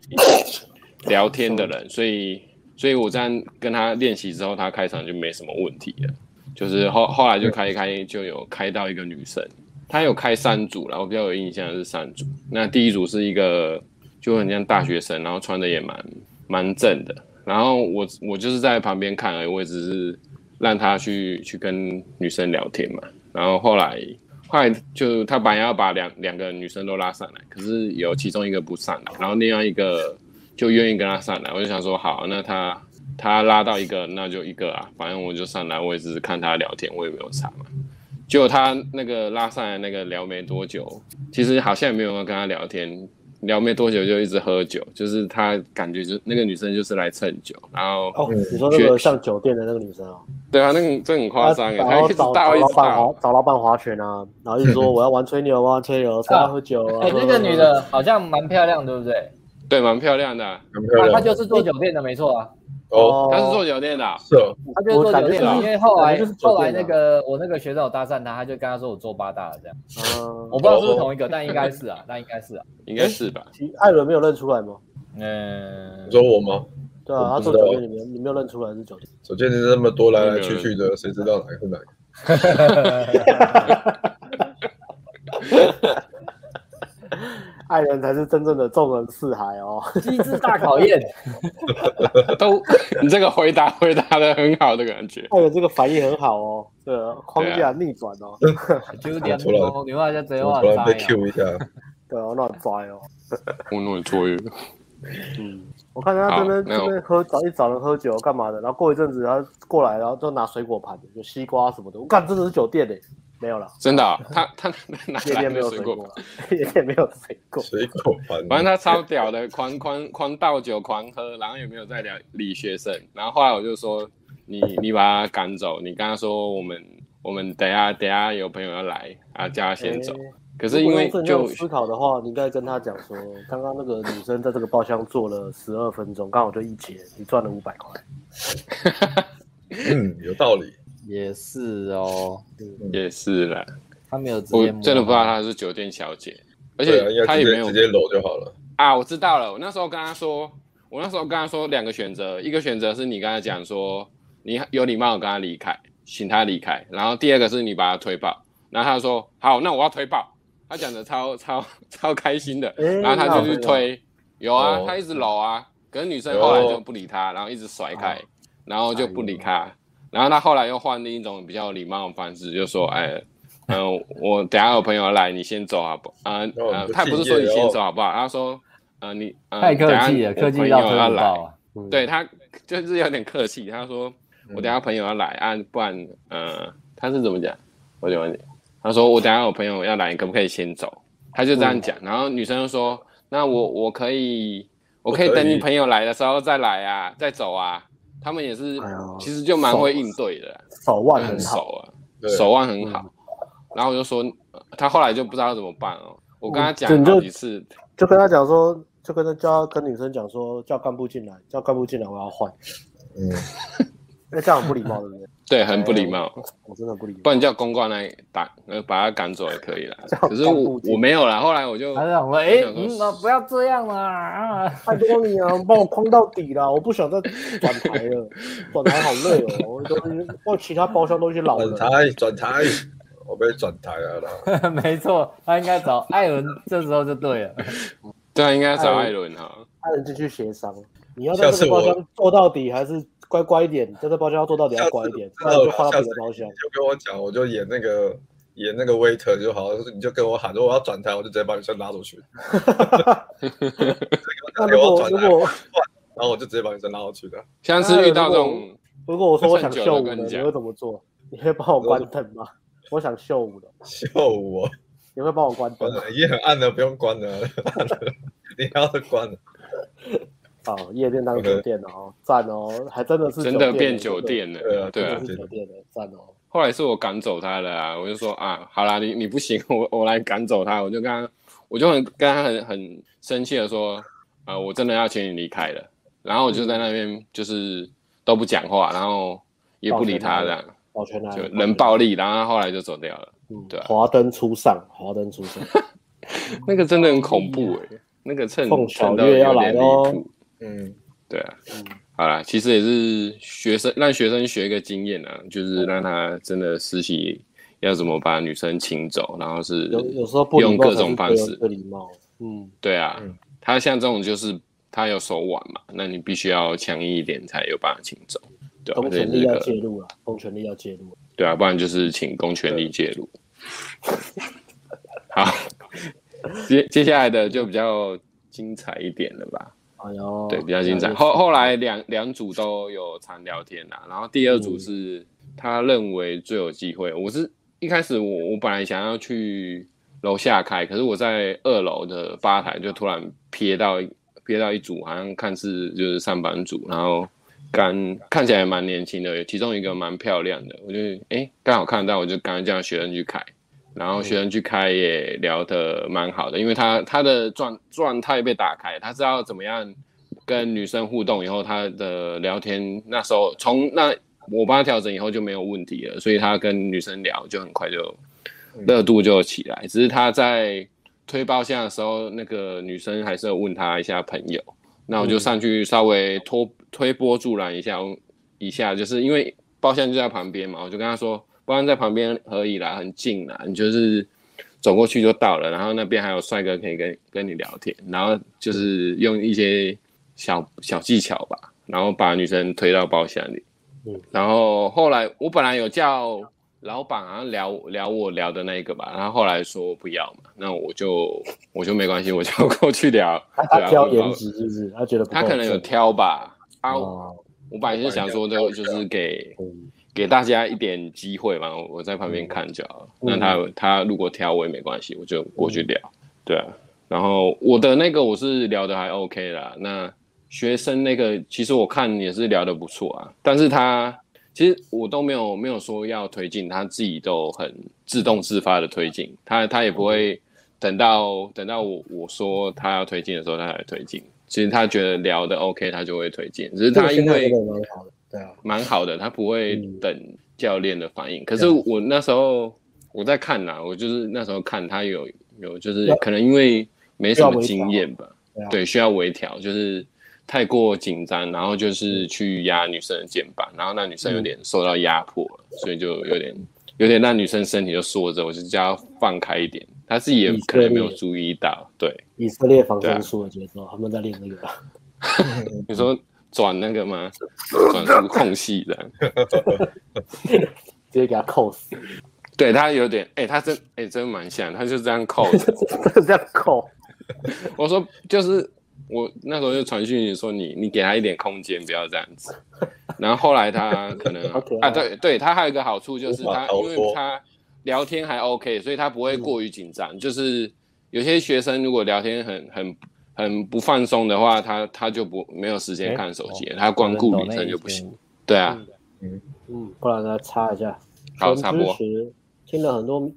聊天的人，所以所以我这样跟他练习之后，他开场就没什么问题了。就是后后来就开一开就有开到一个女生，他有开三组，然后比较有印象的是三组。那第一组是一个。就很像大学生，然后穿的也蛮蛮正的。然后我我就是在旁边看而已，我也只是让他去去跟女生聊天嘛。然后后来后来就他本来要把两两个女生都拉上来，可是有其中一个不上来，然后另外一个就愿意跟他上来。我就想说好，那他他拉到一个，那就一个啊，反正我就上来，我也只是看他聊天，我也没有查嘛。结果他那个拉上来那个聊没多久，其实好像也没有人跟他聊天。聊没多久就一直喝酒，就是他感觉就那个女生就是来蹭酒，然后哦，你说那个像酒店的那个女生哦？对啊，那个这很夸张哎，然后找找老板滑找老板划拳啊，然后一直说我要玩吹牛啊，吹牛，要喝酒啊。哎，那个女的好像蛮漂亮，对不对？对，蛮漂亮的，蛮漂亮。她就是做酒店的，没错啊。哦，他是做酒店的，是，他就是做酒店的，因为后来后来那个我那个学长有搭讪他，他就跟他说我做八大了这样，嗯，我不知道是不是同一个，但应该是啊，那应该是啊，应该是吧？艾伦没有认出来吗？嗯，你说我吗？对啊，他做酒店里面你没有认出来是酒店，酒店那么多来来去去的，谁知道哪个是哪个？爱人才是真正的众人四海哦，机智大考验。都，你这个回答回答的很好的感觉。爱人这个反应很好哦，这个框架逆转哦。九点钟，你话一下贼话突然被 Q 一下。对啊，乱抓哦。我弄错了。嗯，我看他这边这边喝找一找人喝酒干嘛的，然后过一阵子他过来，然后就拿水果盘，就西瓜什么的。我看真的是酒店嘞。没有了，真的、哦，他他哪来的水果？夜店没有水果，水果盘。反正他超屌的，狂狂狂倒酒，狂喝，然后也没有在聊理学生。然后后来我就说，你你把他赶走，你跟他说我们我们等下等下有朋友要来，啊叫他先走。欸、可是因为就思考的话，你应该跟他讲说，刚刚那个女生在这个包厢坐了十二分钟，刚好就一节，你赚了五百块。嗯，有道理。也是哦，也是啦。他没有直接，我真的不知道她是酒店小姐，而且他也没有直接搂就好了。啊。我知道了，我那时候跟他说，我那时候跟他说两个选择，一个选择是你跟他讲说，你有礼貌跟他离开，请他离开，然后第二个是你把他推爆，然后他说好，那我要推爆，他讲的超超超开心的，然后他就去推，有啊，他一直搂啊，可是女生后来就不理他，然后一直甩开，然后就不理他。然后他后来又换另一种比较礼貌的方式，就说：“哎，嗯、呃，我等下有朋友来，你先走好不？啊、呃呃，他不是说你先走好不好？他说，呃，你、呃、太客气了，客气到要来，嗯、对他就是有点客气。他说我等下朋友要来啊，不然，呃，他是怎么讲？我就问你，他说我等下有朋友要来，你可不可以先走？他就这样讲。嗯、然后女生就说：那我我可以，我可以等你朋友来的时候再来啊，再走啊。”他们也是，其实就蛮会应对的，手腕很熟啊，手腕很好。然后我就说，他后来就不知道怎么办哦。我跟他讲好几次，就跟他讲说，就跟他叫跟女生讲说，叫干部进来，叫干部进来，我要换。嗯，那这样很不礼貌，对不对？对，很不礼貌。我真的不礼貌。不然叫公关来打，呃，把他赶走也可以了。可是我我没有了。后来我就，他讲说，哎，不要这样啦，啊，拜托你啊，帮我框到底了，我不想再转台了，转台好累哦，我都我其他包厢都是老人。转台，转台，我被转台了啦。没错，他应该找艾伦，这时候就对了。对啊，应该找艾伦哈。艾伦就去协商，你要在这个包厢做到底还是？乖乖一点，在这包厢要做到底要乖一点，不然就换到别的包厢。就跟我讲，我就演那个演那个 waiter 就好，你就跟我喊，如果我要转台，我就直接把女生拉出去。那如果如果，然后我就直接把女生拉出去的。像是遇到这种，如果我说我想秀舞的，你会怎么做？你会帮我关灯吗？我想秀舞的，秀舞，你会帮我关灯？也很暗的，不用关的，你要是关了。哦，夜店当酒店哦，赞哦，还真的是真的变酒店了，对啊，对啊，是酒店了赞哦。后来是我赶走他了啊，我就说啊，好啦，你你不行，我我来赶走他，我就跟他，我就很跟他很很生气的说，啊，我真的要请你离开了。然后我就在那边就是都不讲话，然后也不理他这样，保全他，就冷暴力，然后后来就走掉了。嗯，对，华灯初上，华灯初上，那个真的很恐怖哎，那个趁凤小月要来哦。嗯，对啊，嗯，好啦，其实也是学生让学生学一个经验啊，就是让他真的实习要怎么把女生请走，然后是有有时候不用各种方式。不礼貌，嗯，对啊，嗯、他像这种就是他有手腕嘛，那你必须要强硬一点才有办法请走，对吧、啊？公权力要介入啊，公权力要介入，对啊，不然就是请公权力介入。好，接接下来的就比较精彩一点了吧。哎呦，对，比较精彩。后后来两两组都有常聊天啦，然后第二组是他认为最有机会。我是一开始我我本来想要去楼下开，可是我在二楼的吧台就突然瞥到瞥到一组，好像看似就是上班族，然后刚看起来蛮年轻的，其中一个蛮漂亮的，我就哎刚好看到，我就赶快叫学生去开。然后学生去开也聊得蛮好的，因为他他的状状态被打开，他知道怎么样跟女生互动，以后他的聊天那时候从那我帮他调整以后就没有问题了，所以他跟女生聊就很快就热度就起来。只是他在推包厢的时候，那个女生还是要问他一下朋友，那我就上去稍微拖推波助澜一下，一下就是因为包厢就在旁边嘛，我就跟他说。不然在旁边可以啦，很近啦，你就是走过去就到了，然后那边还有帅哥可以跟跟你聊天，然后就是用一些小小技巧吧，然后把女生推到包厢里。嗯，然后后来我本来有叫老板好像聊聊我聊的那一个吧，然后后来说不要嘛，那我就我就没关系，我就过去聊。他挑颜值是不是？他觉得他可能有挑吧。啊，我本来是想说就就是给给大家一点机会嘛，我在旁边看就好了。那他他如果挑我也没关系，我就过去聊。对啊，然后我的那个我是聊的还 OK 啦。那学生那个其实我看也是聊得不错啊，但是他其实我都没有没有说要推进，他自己都很自动自发的推进，他他也不会等到等到我我说他要推进的时候他才推进。其实他觉得聊得 OK，他就会推荐。只是他因为对啊，蛮好的，他不会等教练的反应。可是我那时候我在看呐，我就是那时候看他有有就是可能因为没什么经验吧，对，需要微调，就是太过紧张，然后就是去压女生的肩膀，然后那女生有点受到压迫了，所以就有点有点让女生身体就缩着，我就叫她放开一点。他自己也可能没有注意到，对。以色列防身术的节奏，他们在练那个。你说转那个吗？转什么空隙的？直接给他扣死。对他有点，哎，他真，哎，真蛮像，他就这样扣，这样扣。我说就是我那时候就传讯你说你你给他一点空间，不要这样子。然后后来他可能啊，对对，他还有一个好处就是他因为他。聊天还 OK，所以他不会过于紧张。嗯、就是有些学生如果聊天很很很不放松的话，他他就不没有时间看手机，欸、他光顾女生就不行。对啊，嗯嗯，不然来插一下。好，插播。听了很多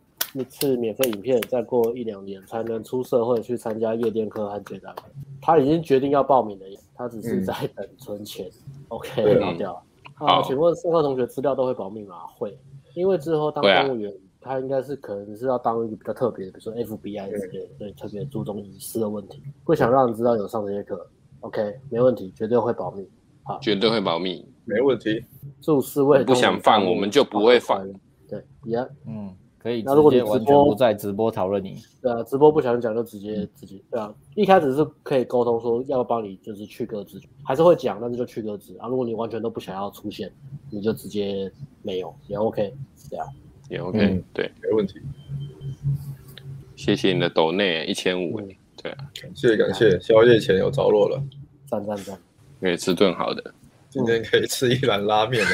次免费影片，再过一两年才能出社会去参加夜店课和接待课。他已经决定要报名了，他只是在等存钱。嗯、OK，拿掉。啊，好请问社课同学资料都会保密吗？会，因为之后当公务员。他应该是可能是要当一个比较特别的，比如说 FBI 之类的，所以特别注重隐私的问题，不想让人知道有上这些课。OK，没问题，绝对会保密。好，绝对会保密，没问题。注四位不想放，我们就不会放。对，也嗯，可以。那如果你直播不在直播讨论你，对啊，直播不想讲就直接自己对啊。一开始是可以沟通说要帮你就是去个资，还是会讲，但是就去个资啊。如果你完全都不想要出现，你就直接没有也 OK，对啊。也 OK，嗯，对，没问题。谢谢你的抖内一千五，对啊，感谢感谢，宵夜钱有着落了，赞赞赞，可以吃顿好的，今天可以吃一兰拉面了，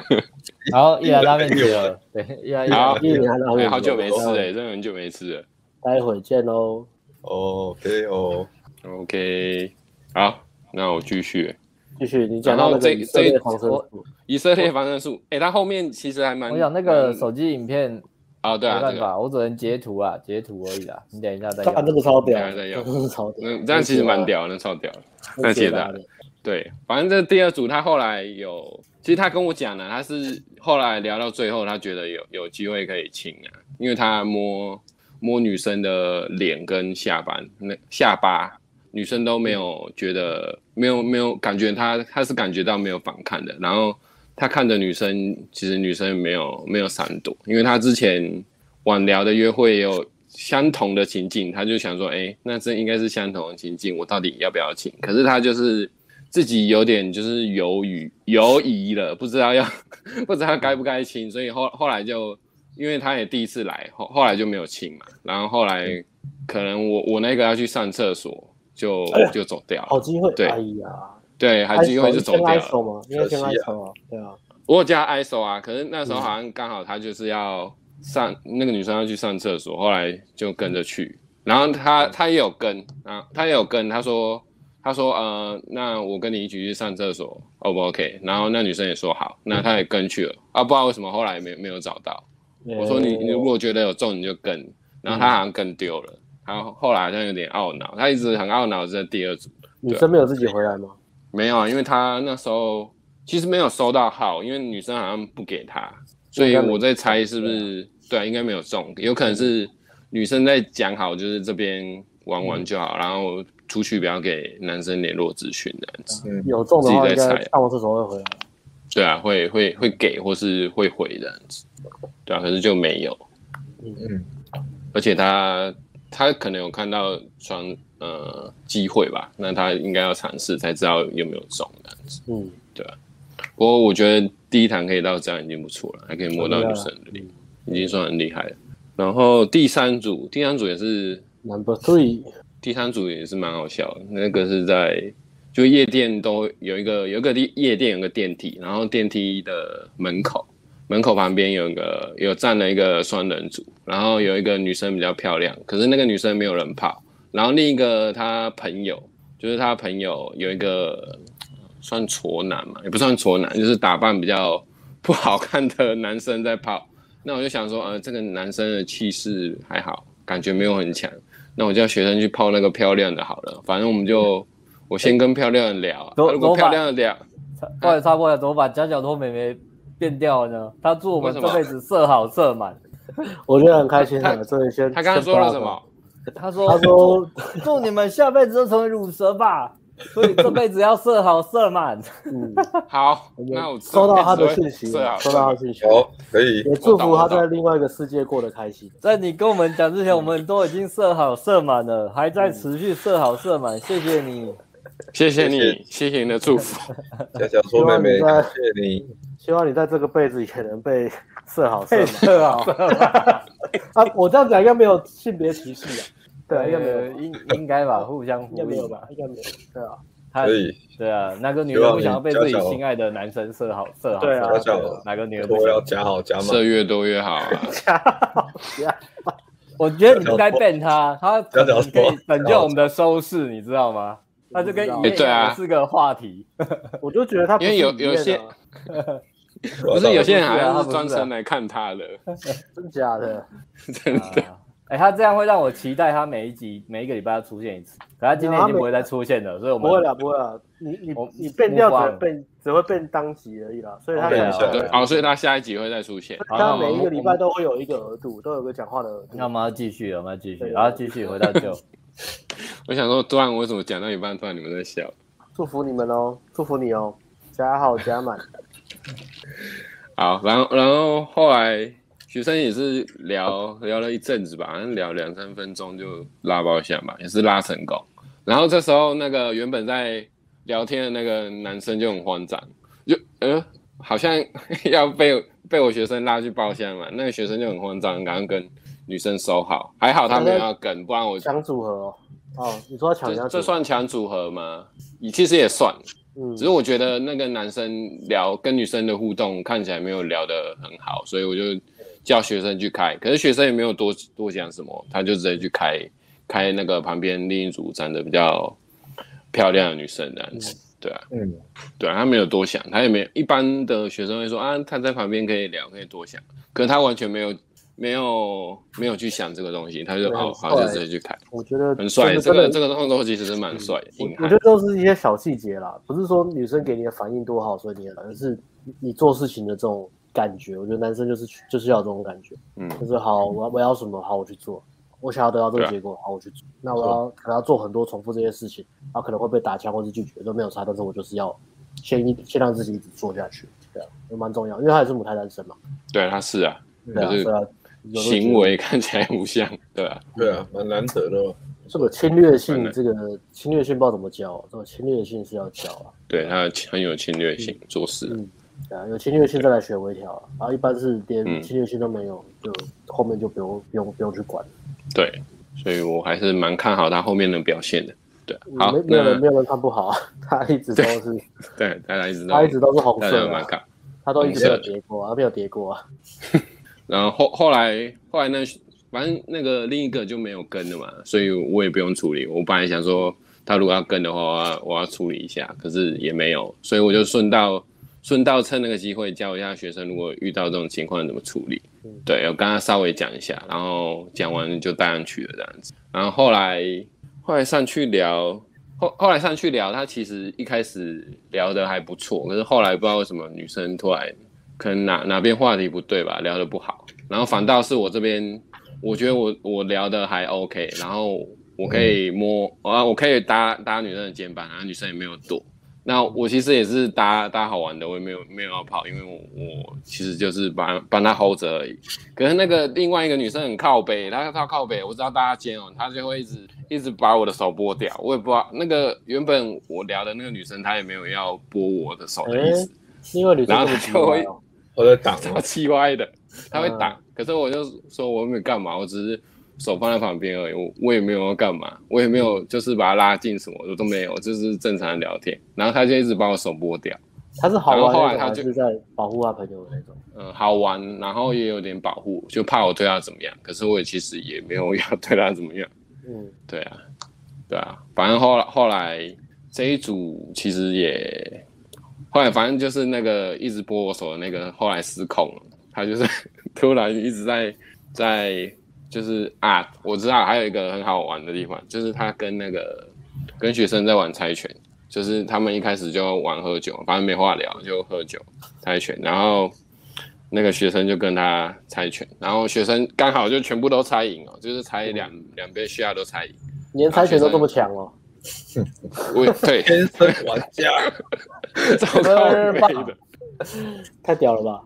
然后 一兰拉面去了，对，一兰好，一兰拉面，好久没吃哎，真的很久没吃了，待会见喽，OK 哦，OK，好，那我继续。继续，你讲到这这一防身术，以色列防身术，哎，他后面其实还蛮……我讲那个手机影片啊，对啊，没办法，我只能截图啊，截图而已啦。你等一下再。看这个超屌，再用，超屌。嗯，这样其实蛮屌，那超屌。那写的，对，反正这第二组他后来有，其实他跟我讲了，他是后来聊到最后，他觉得有有机会可以亲啊，因为他摸摸女生的脸跟下巴，那下巴。女生都没有觉得，没有没有感觉他，他他是感觉到没有反抗的。然后他看着女生，其实女生没有没有闪躲，因为他之前晚聊的约会也有相同的情境，他就想说，哎，那这应该是相同的情境，我到底要不要亲？可是他就是自己有点就是犹豫犹疑了，不知道要 不知道该不该亲，所以后后来就因为他也第一次来，后后来就没有亲嘛。然后后来可能我我那个要去上厕所。就就走掉了，好机会，对，哎呀，对，好机会就走掉了。因为先挨手啊，对啊，我有叫他挨手啊，可是那时候好像刚好他就是要上那个女生要去上厕所，后来就跟着去，然后他他也有跟啊，他也有跟，他说他说呃，那我跟你一起去上厕所，O 不 OK？然后那女生也说好，那他也跟去了。啊，不知道为什么后来没没有找到。我说你你如果觉得有中你就跟，然后他好像跟丢了。然后后来好像有点懊恼，他一直很懊恼在第二组。女生没有自己回来吗？没有啊，因为他那时候其实没有收到号，因为女生好像不给他，所以我在猜是不是对啊，应该没有中，有可能是女生在讲好，就是这边玩玩就好，然后出去不要给男生联络资讯这样子。有中的话应该上完厕所会回来。对啊，会会会给或是会回这样子，对啊，可是就没有，嗯嗯，而且他他可能有看到双呃机会吧，那他应该要尝试才知道有没有中这样子，嗯，对啊，不过我觉得第一堂可以到这样已经不错了，还可以摸到女生的脸，已经算很厉害了。然后第三组，第三组也是 number three，第三组也是蛮好笑的，那个是在。就夜店都有一个有一个夜店有个电梯，然后电梯的门口门口旁边有一个有站了一个双人组，然后有一个女生比较漂亮，可是那个女生没有人泡，然后另一个他朋友就是他朋友有一个算挫男嘛，也不算挫男，就是打扮比较不好看的男生在泡，那我就想说，呃，这个男生的气势还好，感觉没有很强，那我叫学生去泡那个漂亮的好了，反正我们就。我先跟漂亮的聊，啊，如果漂亮的聊，过来插过来，怎么把夹脚拖妹妹变掉了呢？他祝我们这辈子色好色满，我觉得很开心的。这里先，他刚刚说了什么？他说他说祝你们下辈子都成为乳蛇吧，所以这辈子要色好色满。嗯，好，那我收到他的讯息，收到他的讯息，好，可以。也祝福他在另外一个世界过得开心。在你跟我们讲之前，我们都已经色好色满了，还在持续色好色满，谢谢你。谢谢你，谢谢你的祝福。小说妹妹，谢谢你。希望你在这个辈子也能被 设好设设好。啊，我这样讲应该没有性别歧视啊。对，应该没有，应应该吧，互相互应该没有吧，应该没有。对啊，可以。对啊，哪个女人不想要被自己心爱的男生设好设好？对啊，哪个女人都要加好加满，设越多越好。加好加满。我觉得你不该 ban 他，他可以拯救我们的收视，你知道吗？他就跟影片是个话题，我就觉得他因为有有些 不是有些人好像是专程来看他的，真假的，真的。哎，他这样会让我期待他每一集每一个礼拜要出现一次，可他今天已经不会再出现了，所以我们不会了，不会了。你你你变掉只变只会变当集而已啦，所以他好，所以他下一集会再出现。他每一个礼拜都会有一个额度，都有个讲话的额度。那我们要继续，我们要继续，然后继续回到就。我想说，突然我为什么讲到一半，突然你们在笑？祝福你们哦，祝福你哦，加好加满。好，然后然后后来学生也是聊聊了一阵子吧，好像聊两三分钟就拉包厢吧，也是拉成功。然后这时候那个原本在聊天的那个男生就很慌张，就呃好像 要被被我学生拉去包厢嘛，那个学生就很慌张，赶快跟。女生收好，还好他没有要跟，不然我抢组合哦。哦，你说抢这这算抢组合吗？你其实也算，嗯，只是我觉得那个男生聊跟女生的互动看起来没有聊得很好，所以我就叫学生去开，可是学生也没有多多讲什么，他就直接去开开那个旁边另一组站的比较漂亮的女生这样子，对啊，嗯，对啊，他没有多想，他也没有一般的学生会说啊，他在旁边可以聊，可以多想，可是他完全没有。没有没有去想这个东西，他就好，好，就直接去开。我觉得很帅，这个这个动作其实是蛮帅的。我觉得都是一些小细节啦，不是说女生给你的反应多好，所以你而是你做事情的这种感觉。我觉得男生就是就是要这种感觉，嗯，就是好，我要我要什么，好，我去做。我想要得到这个结果，好，我去做。那我要可能要做很多重复这些事情，然后可能会被打枪或是拒绝都没有差，但是我就是要先一先让自己一直做下去，对啊也蛮重要，因为他也是母胎单身嘛。对，他是啊，对啊，是啊。行为 看起来不像，对啊，对啊，蛮难得的。这个侵略性，这个侵略性不知道怎么教，这个侵略性是要教啊。对，他很有侵略性，做事。嗯，对啊，有侵略性再来学微调，然后一般是连侵略性都没有，就后面就不用不用不用去管。对，所以我还是蛮看好他后面的表现的。对，好，没有人没有人看不好啊，他一直都是，对，大家一直他一直都是红色，蛮他都一直没有跌过，他没有跌过啊。然后后后来后来呢，反正那个另一个就没有跟了嘛，所以我也不用处理。我本来想说，他如果要跟的话，我要我要处理一下，可是也没有，所以我就顺道顺道趁那个机会教一下学生，如果遇到这种情况怎么处理。对，我跟他稍微讲一下，然后讲完就带上去了这样子。然后后来后来上去聊，后后来上去聊，他其实一开始聊得还不错，可是后来不知道为什么女生突然。可能哪哪边话题不对吧，聊得不好，然后反倒是我这边，我觉得我我聊得还 OK，然后我可以摸啊，我可以搭搭女生的肩膀，然后女生也没有躲，那我其实也是搭搭好玩的，我也没有没有要跑，因为我我其实就是帮帮他 hold 着而已。可是那个另外一个女生很靠北，她她靠北，我知道大家肩哦，她就会一直一直把我的手拨掉，我也不知道那个原本我聊的那个女生她也没有要拨我的手的意思，欸、因为女生、哦、然后她就会我在挡，超气歪的，他会挡，嗯、可是我就说我没有干嘛，我只是。手放在旁边而已，我我也没有要干嘛，我也没有就是把他拉近什么，我都没有，就是正常的聊天。然后他就一直把我手拨掉，他是好玩，后来他就还是在保护他朋友的那种。嗯，好玩，然后也有点保护，就怕我对他怎么样。可是我也其实也没有要 对他怎么样。嗯，对啊，对啊，反正后来后来这一组其实也后来反正就是那个一直拨我手的那个后来失控了，他就是 突然一直在在。就是啊，我知道还有一个很好玩的地方，就是他跟那个跟学生在玩猜拳，就是他们一开始就玩喝酒，反正没话聊就喝酒猜拳，然后那个学生就跟他猜拳，然后学生刚好就全部都猜赢哦，就是猜两两边需要都猜赢，连猜拳都这么强哦，我对。天生玩家，糟糕的，太屌了吧？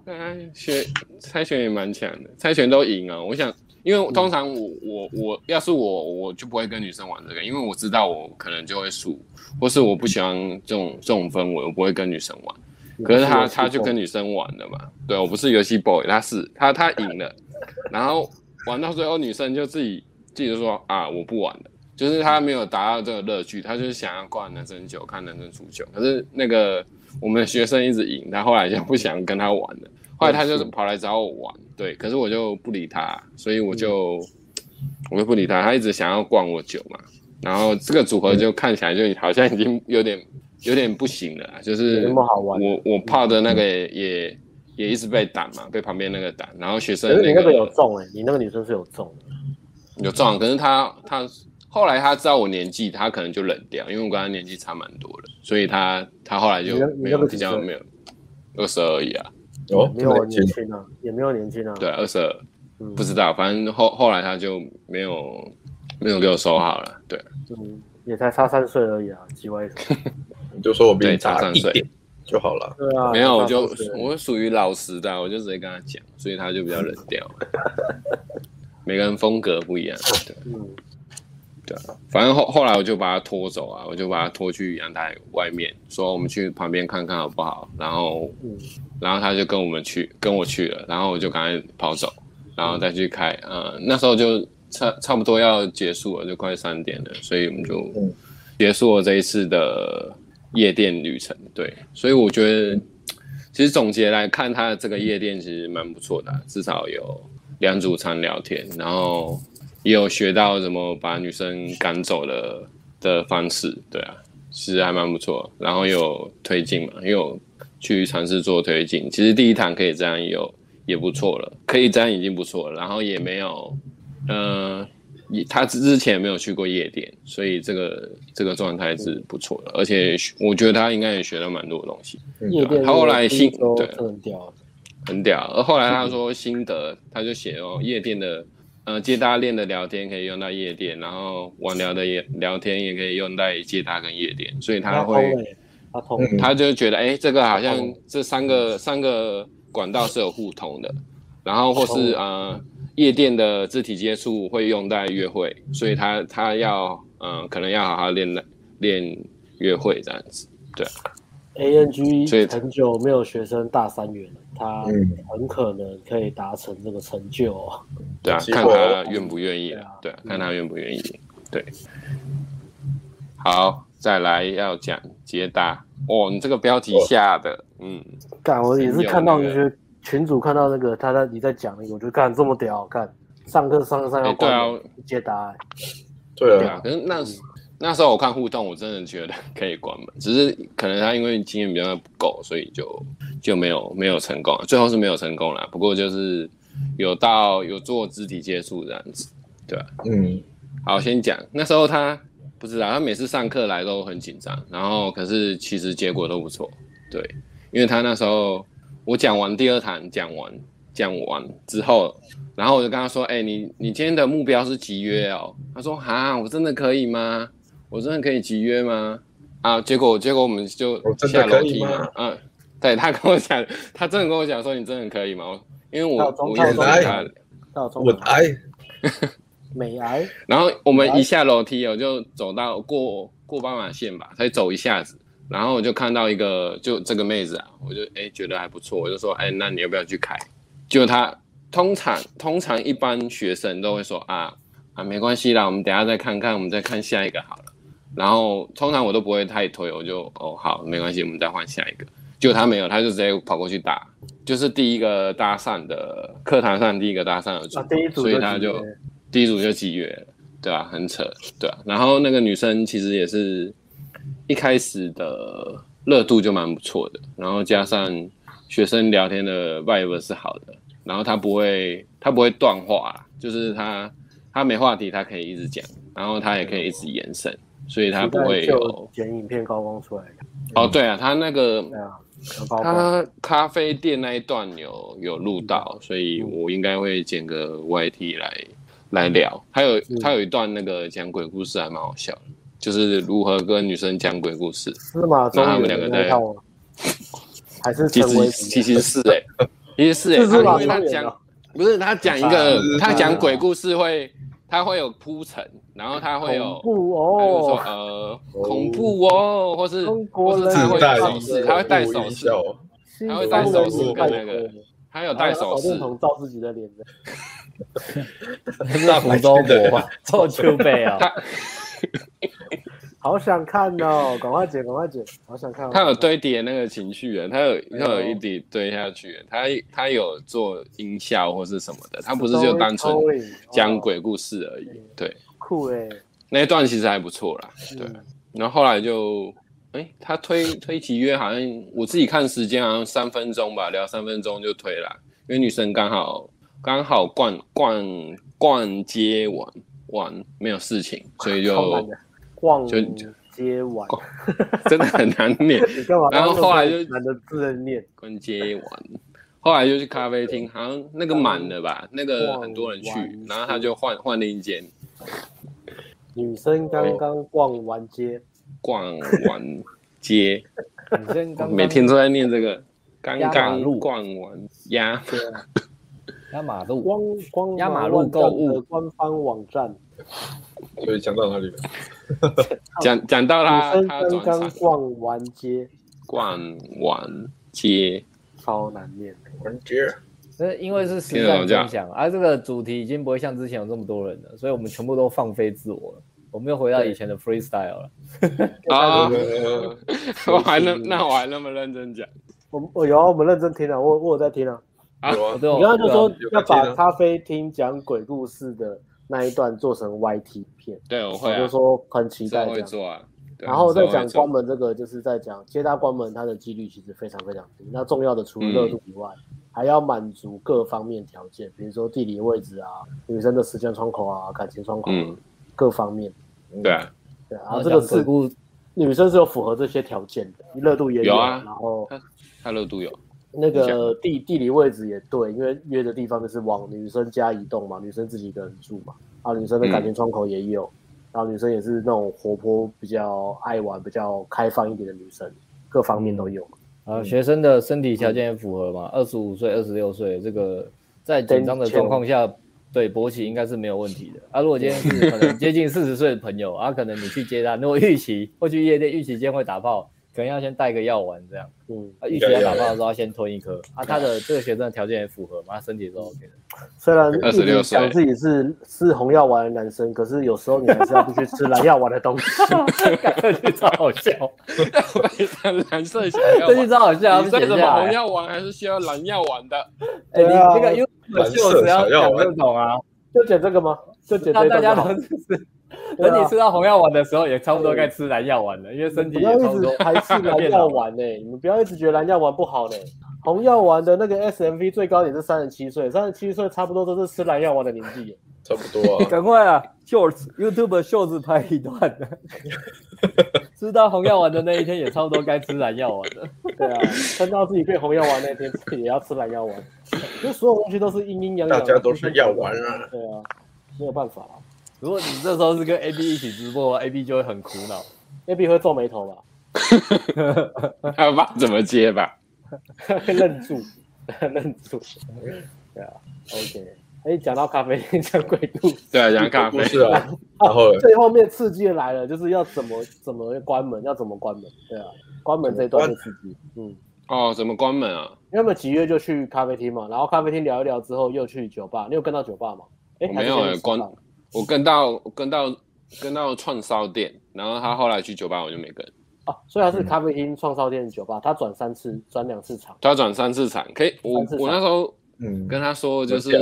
学猜拳也蛮强的，猜拳都赢啊，我想。因为通常我我我要是我我就不会跟女生玩这个，因为我知道我可能就会输，或是我不喜欢这种这种氛围，我不会跟女生玩。可是他他就跟女生玩的嘛，对，我不是游戏 boy，他是他他赢了，然后玩到最后女生就自己自己就说啊我不玩了，就是他没有达到这个乐趣，他就是想要灌男生酒看男生出酒，可是那个我们的学生一直赢，他后来就不想跟他玩了。后来他就跑来找我玩，对，可是我就不理他，所以我就 我就不理他，他一直想要灌我酒嘛，然后这个组合就看起来就好像已经有点有点不行了，就是我我泡的那个也也一直被挡嘛，被旁边那个挡，然后学生你那个有中哎，你那个女生是有中的，有中，可是他他后来他知道我年纪，他可能就冷掉，因为我跟他年纪差蛮多的，所以他他后来就没有比较没有二十二而已啊。哦，没有年轻啊，也没有年轻啊。对，二十二，不知道，反正后后来他就没有没有给我收好了。对，嗯，也才差三岁而已啊，几位。你就说我比你差三岁就好了。对啊，没有，我就我属于老实的，我就直接跟他讲，所以他就比较冷掉。每个人风格不一样，对，嗯，对啊，反正后后来我就把他拖走啊，我就把他拖去阳台外面，说我们去旁边看看好不好？然后，嗯。然后他就跟我们去，跟我去了，然后我就赶快跑走，然后再去开。呃，那时候就差差不多要结束了，就快三点了，所以我们就结束了这一次的夜店旅程。对，所以我觉得，其实总结来看，他的这个夜店其实蛮不错的啊，至少有两组常聊天，然后也有学到怎么把女生赶走的的方式。对啊，其实还蛮不错。然后有推进嘛，也有。去尝试做推进，其实第一堂可以这样有也不错了，可以这样已经不错了。然后也没有，呃，他之之前没有去过夜店，所以这个这个状态是不错的。而且我觉得他应该也学了蛮多的东西。夜店他后来心对很屌，很屌。而后来他说心得，他就写哦，夜店的呃接搭练的聊天可以用到夜店，然后网聊的也聊天也可以用在接搭跟夜店，所以他会。他通，他就觉得，哎、欸，这个好像这三个三个管道是有互通的，然后或是呃夜店的肢体接触会用在约会，所以他他要嗯、呃、可能要好好练练约会这样子，对。ANG 所以很久没有学生大三元了，他很可能可以达成这个成就、哦。对啊，看他愿不愿意啊，对啊，看他愿不愿意，对。好。再来要讲接搭哦，你这个标题下的，哦、嗯，干我也是看到一些群主看到那个他在你在讲那个，我觉得干这么屌，干上课上课上要关接搭、欸，对啊，对啊，可是那那时候我看互动，我真的觉得可以关门，只是可能他因为经验比较不够，所以就就没有没有成功，最后是没有成功啦。不过就是有到有做肢体接触这样子，对吧、啊？嗯，好，先讲那时候他。不知道，他每次上课来都很紧张，然后可是其实结果都不错，对，因为他那时候我讲完第二堂讲完讲完之后，然后我就跟他说，哎、欸，你你今天的目标是集约哦？他说，哈，我真的可以吗？我真的可以集约吗？啊，结果结果我们就下楼梯嘛，嗯，对他跟我讲，他真的跟我讲说你真的可以吗？因为我我也是他，我爱美癌。然后我们一下楼梯，我就走到过过斑马线吧，才走一下子，然后我就看到一个就这个妹子啊，我就哎觉得还不错，我就说哎那你要不要去开？就他通常通常一般学生都会说啊啊没关系啦，我们等下再看看，我们再看下一个好了。然后通常我都不会太推，我就哦好，没关系，我们再换下一个。就他没有，他就直接跑过去打，就是第一个搭讪的课堂上第一个搭讪的组，啊、第一组所以他就第一组就集约，对啊，很扯，对啊。然后那个女生其实也是一开始的热度就蛮不错的，然后加上学生聊天的 vibe 是好的，然后他不会他不会断话，就是他他没话题，他可以一直讲，然后他也可以一直延伸。所以他不会有剪影片高光出来哦，对啊，他那个他咖啡店那一段有有录到，所以我应该会剪个 YT 来来聊。还有他有一段那个讲鬼故事还蛮好笑的，就是如何跟女生讲鬼故事。是吗？那他们两个在还是其实其实是哎，其实是哎，他因为他讲不是他讲一个他讲鬼故事会。它会有铺陈，然后它会有，恐怖哦，比如说呃，恐怖哦，或是或是它会手势，它会带手势，它会带手势跟那个，它有带手势，照自己的脸的，那福州博做秋背啊。好想看哦！赶快剪，赶快剪！好想看。他有堆叠那个情绪啊，他有他有一点堆下去，他他有做音效或是什么的，他不是就单纯讲鬼故事而已。对，酷哎，那一段其实还不错啦。对，然后后来就，哎，他推推集约好像我自己看时间好像三分钟吧，聊三分钟就推了，因为女生刚好刚好逛逛逛街玩玩没有事情，所以就。逛街玩，真的很难念。然后后来就难得字的念？逛街玩，后来就去咖啡厅，好像那个满了吧？那个很多人去，然后他就换换另一间。女生刚刚逛完街，逛完街，女生刚每天都在念这个，刚刚逛完压压马路，光光压马路购物的官方网站。所以讲到哪里了？讲讲到啦，他刚刚逛完街，逛完街，超难念。完街，那因为是实战分享，而、啊、这个主题已经不会像之前有这么多人了，所以我们全部都放飞自我了。我们又回到以前的 freestyle 了。啊，我还那 那我还那么认真讲。我我有啊，我们认真听啊，我我有在听啊。啊，你刚刚就说要把咖啡厅讲鬼故事的。那一段做成 YT 片，对，我会、啊，就说很期待这样。做啊。然后再讲关门这个，就是在讲接他关门，它的几率其实非常非常低。那重要的除了热度以外，嗯、还要满足各方面条件，比如说地理位置啊、女生的时间窗口啊、感情窗口、啊，嗯、各方面。对啊，对啊。然后这个事故，女生是有符合这些条件的，热度也有，有啊。然后它热度有。那个地地理位置也对，因为约的地方就是往女生家移动嘛，女生自己一个人住嘛，然后女生的感情窗口也有，嗯、然后女生也是那种活泼、比较爱玩、比较开放一点的女生，各方面都有。啊，嗯、学生的身体条件也符合嘛，二十五岁、二十六岁，这个在紧张的状况下，对勃起应该是没有问题的。啊，如果今天是 可能接近四十岁的朋友，啊，可能你去接他，如果预期或去夜店，预期间会打炮。可能要先带个药丸这样，嗯，他预期要打炮的时候要先吞一颗，啊，他的这个学生的条件也符合嘛，他身体都 OK 的。虽然一直讲自己是吃红药丸的男生，可是有时候你还是要必须吃蓝药丸的东西。这句超好笑，蓝色小药丸，这句超好笑。你为什么红药丸还是需要蓝药丸的？哎，你那个因为就是要讲这种啊，就剪这个吗？就剪这个。大家都是。等你吃到红药丸的时候，也差不多该吃蓝药丸了，因为身体也差不多。还是蓝药丸呢？你们不要一直觉得蓝药丸不好呢。红药丸的那个 SMV 最高也是三十七岁，三十七岁差不多都是吃蓝药丸的年纪。差不多啊。赶快啊，Shorts YouTube Shorts 拍一段的。吃到红药丸的那一天，也差不多该吃蓝药丸了。对啊，看到自己变红药丸那天，自己也要吃蓝药丸。就所有东西都是阴阴阳阳，大家都是药丸啊。对啊，没有办法。如果你这时候是跟 A B 一起直播，A B 就会很苦恼，A B 会皱眉头吧？他不知道怎么接吧？愣住，愣住。对啊，OK。哎，讲到咖啡厅讲鬼故事，对啊，讲咖啡是啊。然后最后面刺激的来了，就是要怎么怎么关门，要怎么关门？对啊，关门这一段是刺激。嗯。哦，怎么关门啊？因为我们几月就去咖啡厅嘛，然后咖啡厅聊一聊之后，又去酒吧。你有跟到酒吧吗？哎，没有哎，关。我跟到跟到跟到串烧店，然后他后来去酒吧，我就没跟。哦，所以他是咖啡厅、串烧店、酒吧，他转三次，转两次场。他转三次场，可以。我我那时候。嗯，跟他说就是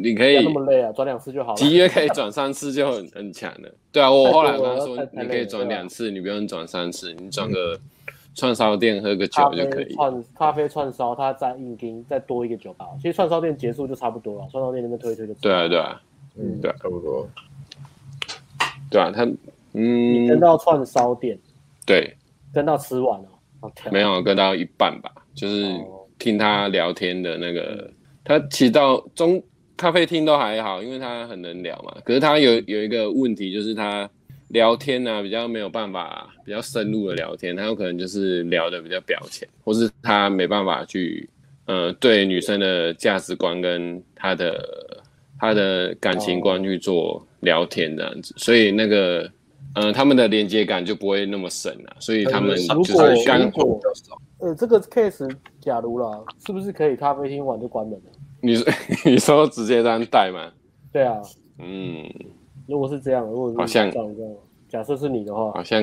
你可以那么累啊，转两次就好了。集约可以转三次就很很强了。对啊，我后来跟他说你可以转两次，你不用转三次，你转个串烧店喝个酒就可以。串咖啡串烧，他再硬钉再多一个酒吧。其实串烧店结束就差不多了，串烧店那边推一推就。对啊，对啊，嗯，对，差不多。对啊，他嗯，跟到串烧店，对，跟到吃完了，没有跟到一半吧，就是听他聊天的那个。他起到中咖啡厅都还好，因为他很能聊嘛。可是他有有一个问题，就是他聊天呢、啊、比较没有办法比较深入的聊天，他有可能就是聊的比较表浅，或是他没办法去呃对女生的价值观跟他的他的感情观去做聊天这样子，所以那个呃他们的连接感就不会那么深了、啊。所以他们就是干货。呃，这个 case 假如啦，是不是可以咖啡厅玩就关门了？你说 你说直接这样带吗？对啊，嗯，如果是这样，如果是好像假设是你的话，好像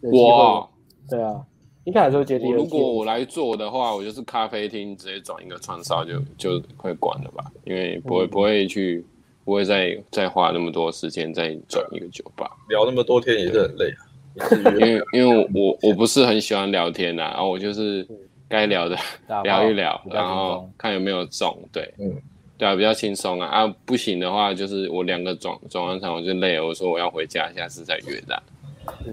我，对啊，应该还是会接第二。如果我来做的话，我就是咖啡厅直接转一个串烧就就会关了吧，因为不会、嗯、不会去不会再再花那么多时间再转一个酒吧，聊那么多天也是很累啊，因为因为我我不是很喜欢聊天呐、啊，然后我就是。该聊的聊一聊，然后看有没有中，对，嗯，对啊，比较轻松啊啊，不行的话就是我两个转转完场我就累了，我说我要回家，下次再约的，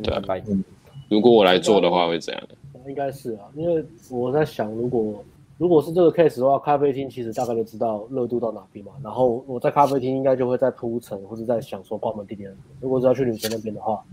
对啊，嗯，如果我来做的话会怎样的？应该是啊，因为我在想，如果如果是这个 case 的话，咖啡厅其实大概就知道热度到哪边嘛，然后我在咖啡厅应该就会在铺陈或者在想说关门地点。如果是要去女生那边的话，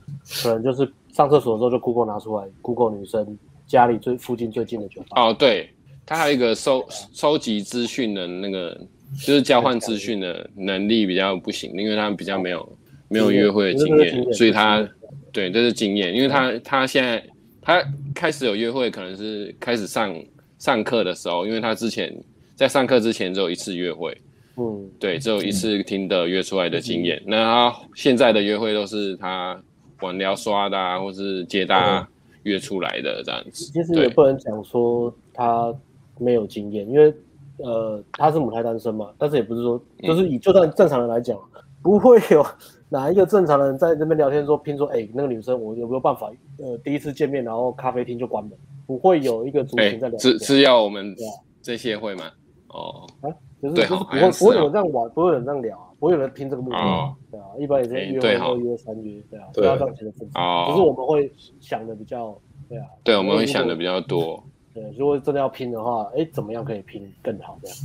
可能就是上厕所的时候就 Google 拿出来，Google 女生。家里最附近最近的酒吧哦，对，他还有一个收收集资讯的那个，就是交换资讯的能力比较不行，因为他比较没有没有约会的经验，所以他对这是经验，因为他他现在他开始有约会，可能是开始上上课的时候，因为他之前在上课之前只有一次约会，嗯，对，只有一次听的约出来的经验，那他现在的约会都是他网聊刷的啊，或是接搭。约出来的这样子，其实也不能讲说他没有经验，因为呃他是母胎单身嘛，但是也不是说就是以就算正常人来讲，嗯、不会有哪一个正常人在这边聊天说拼说哎、欸、那个女生我有没有办法呃第一次见面然后咖啡厅就关门，不会有一个族群在聊天，是是要我们这些会吗？哦啊，就是就是不会不会有人这样玩，不会有人这样聊啊，不会有人拼这个目的。哦对啊，一般也是约二约三约，对啊，不要这样子的正常。只是我们会想的比较，对啊。对，我们会想的比较多。对，如果真的要拼的话，哎，怎么样可以拼更好？这样。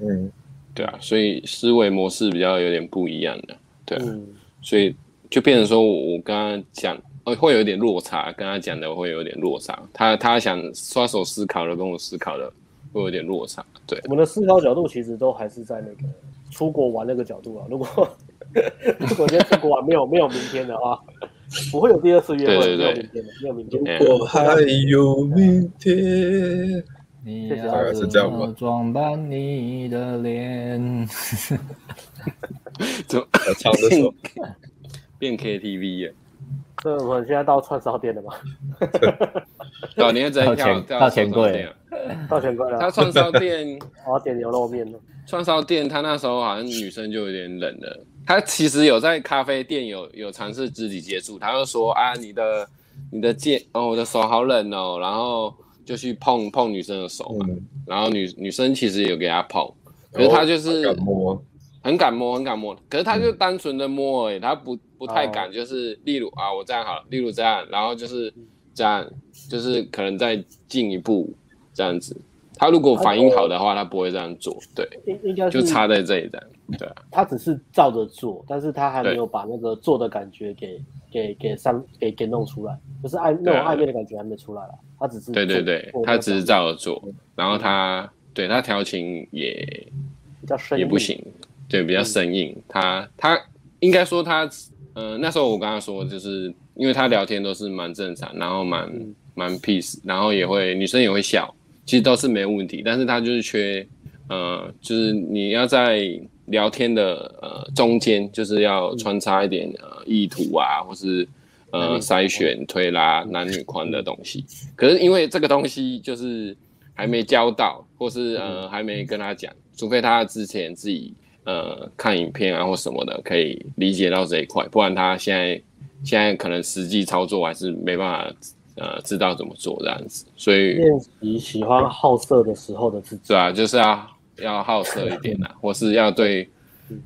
嗯，对啊，所以思维模式比较有点不一样的，对啊。所以就变成说我刚刚讲，呃，会有点落差，跟他讲的会有点落差。他他想刷手思考的，跟我思考的会有点落差。对，我们的思考角度其实都还是在那个出国玩那个角度啊。如果 如果今天出国玩没有没有明天的话，不会有第二次约会。没有明天的，没有明天。我还有明天，你要怎么装扮你的脸？怎么唱的时候变 KTV 耶？这我们现在到串烧店了吗？老年人跳到钱柜，到钱柜了。他串烧店，我要点牛肉面了。串烧店，他那时候好像女生就有点冷了。他其实有在咖啡店有有尝试肢体接触，他就说啊，你的你的肩哦，我的手好冷哦，然后就去碰碰女生的手嘛，嗯、然后女女生其实也有给他碰，可是他就是很敢摸，很敢摸，很敢摸，可是他就单纯的摸而已，他不不太敢，就是例如啊，我这样好了，例如这样，然后就是这样，就是可能再进一步这样子，他如果反应好的话，他不会这样做。对，应应该就差在这一站。对啊，他只是照着做，但是他还没有把那个做的感觉给给给上给给弄出来，就是暧那种暧昧的感觉还没出来了。他只是对对对，他只是照着做，然后他对他调情也比较生硬，也不行，对，比较生硬。他他应该说他，呃，那时候我跟他说，就是因为他聊天都是蛮正常，然后蛮蛮 peace，然后也会女生也会笑，其实都是没问题，但是他就是缺，呃，就是你要在。聊天的呃中间就是要穿插一点呃意图啊，或是呃筛选推拉男女宽的东西。可是因为这个东西就是还没教到，或是呃还没跟他讲，除非他之前自己呃看影片啊或什么的可以理解到这一块，不然他现在现在可能实际操作还是没办法呃知道怎么做这样子。所以练习喜欢好色的时候的自己，对啊，就是要。要好色一点呐、啊，或是要对，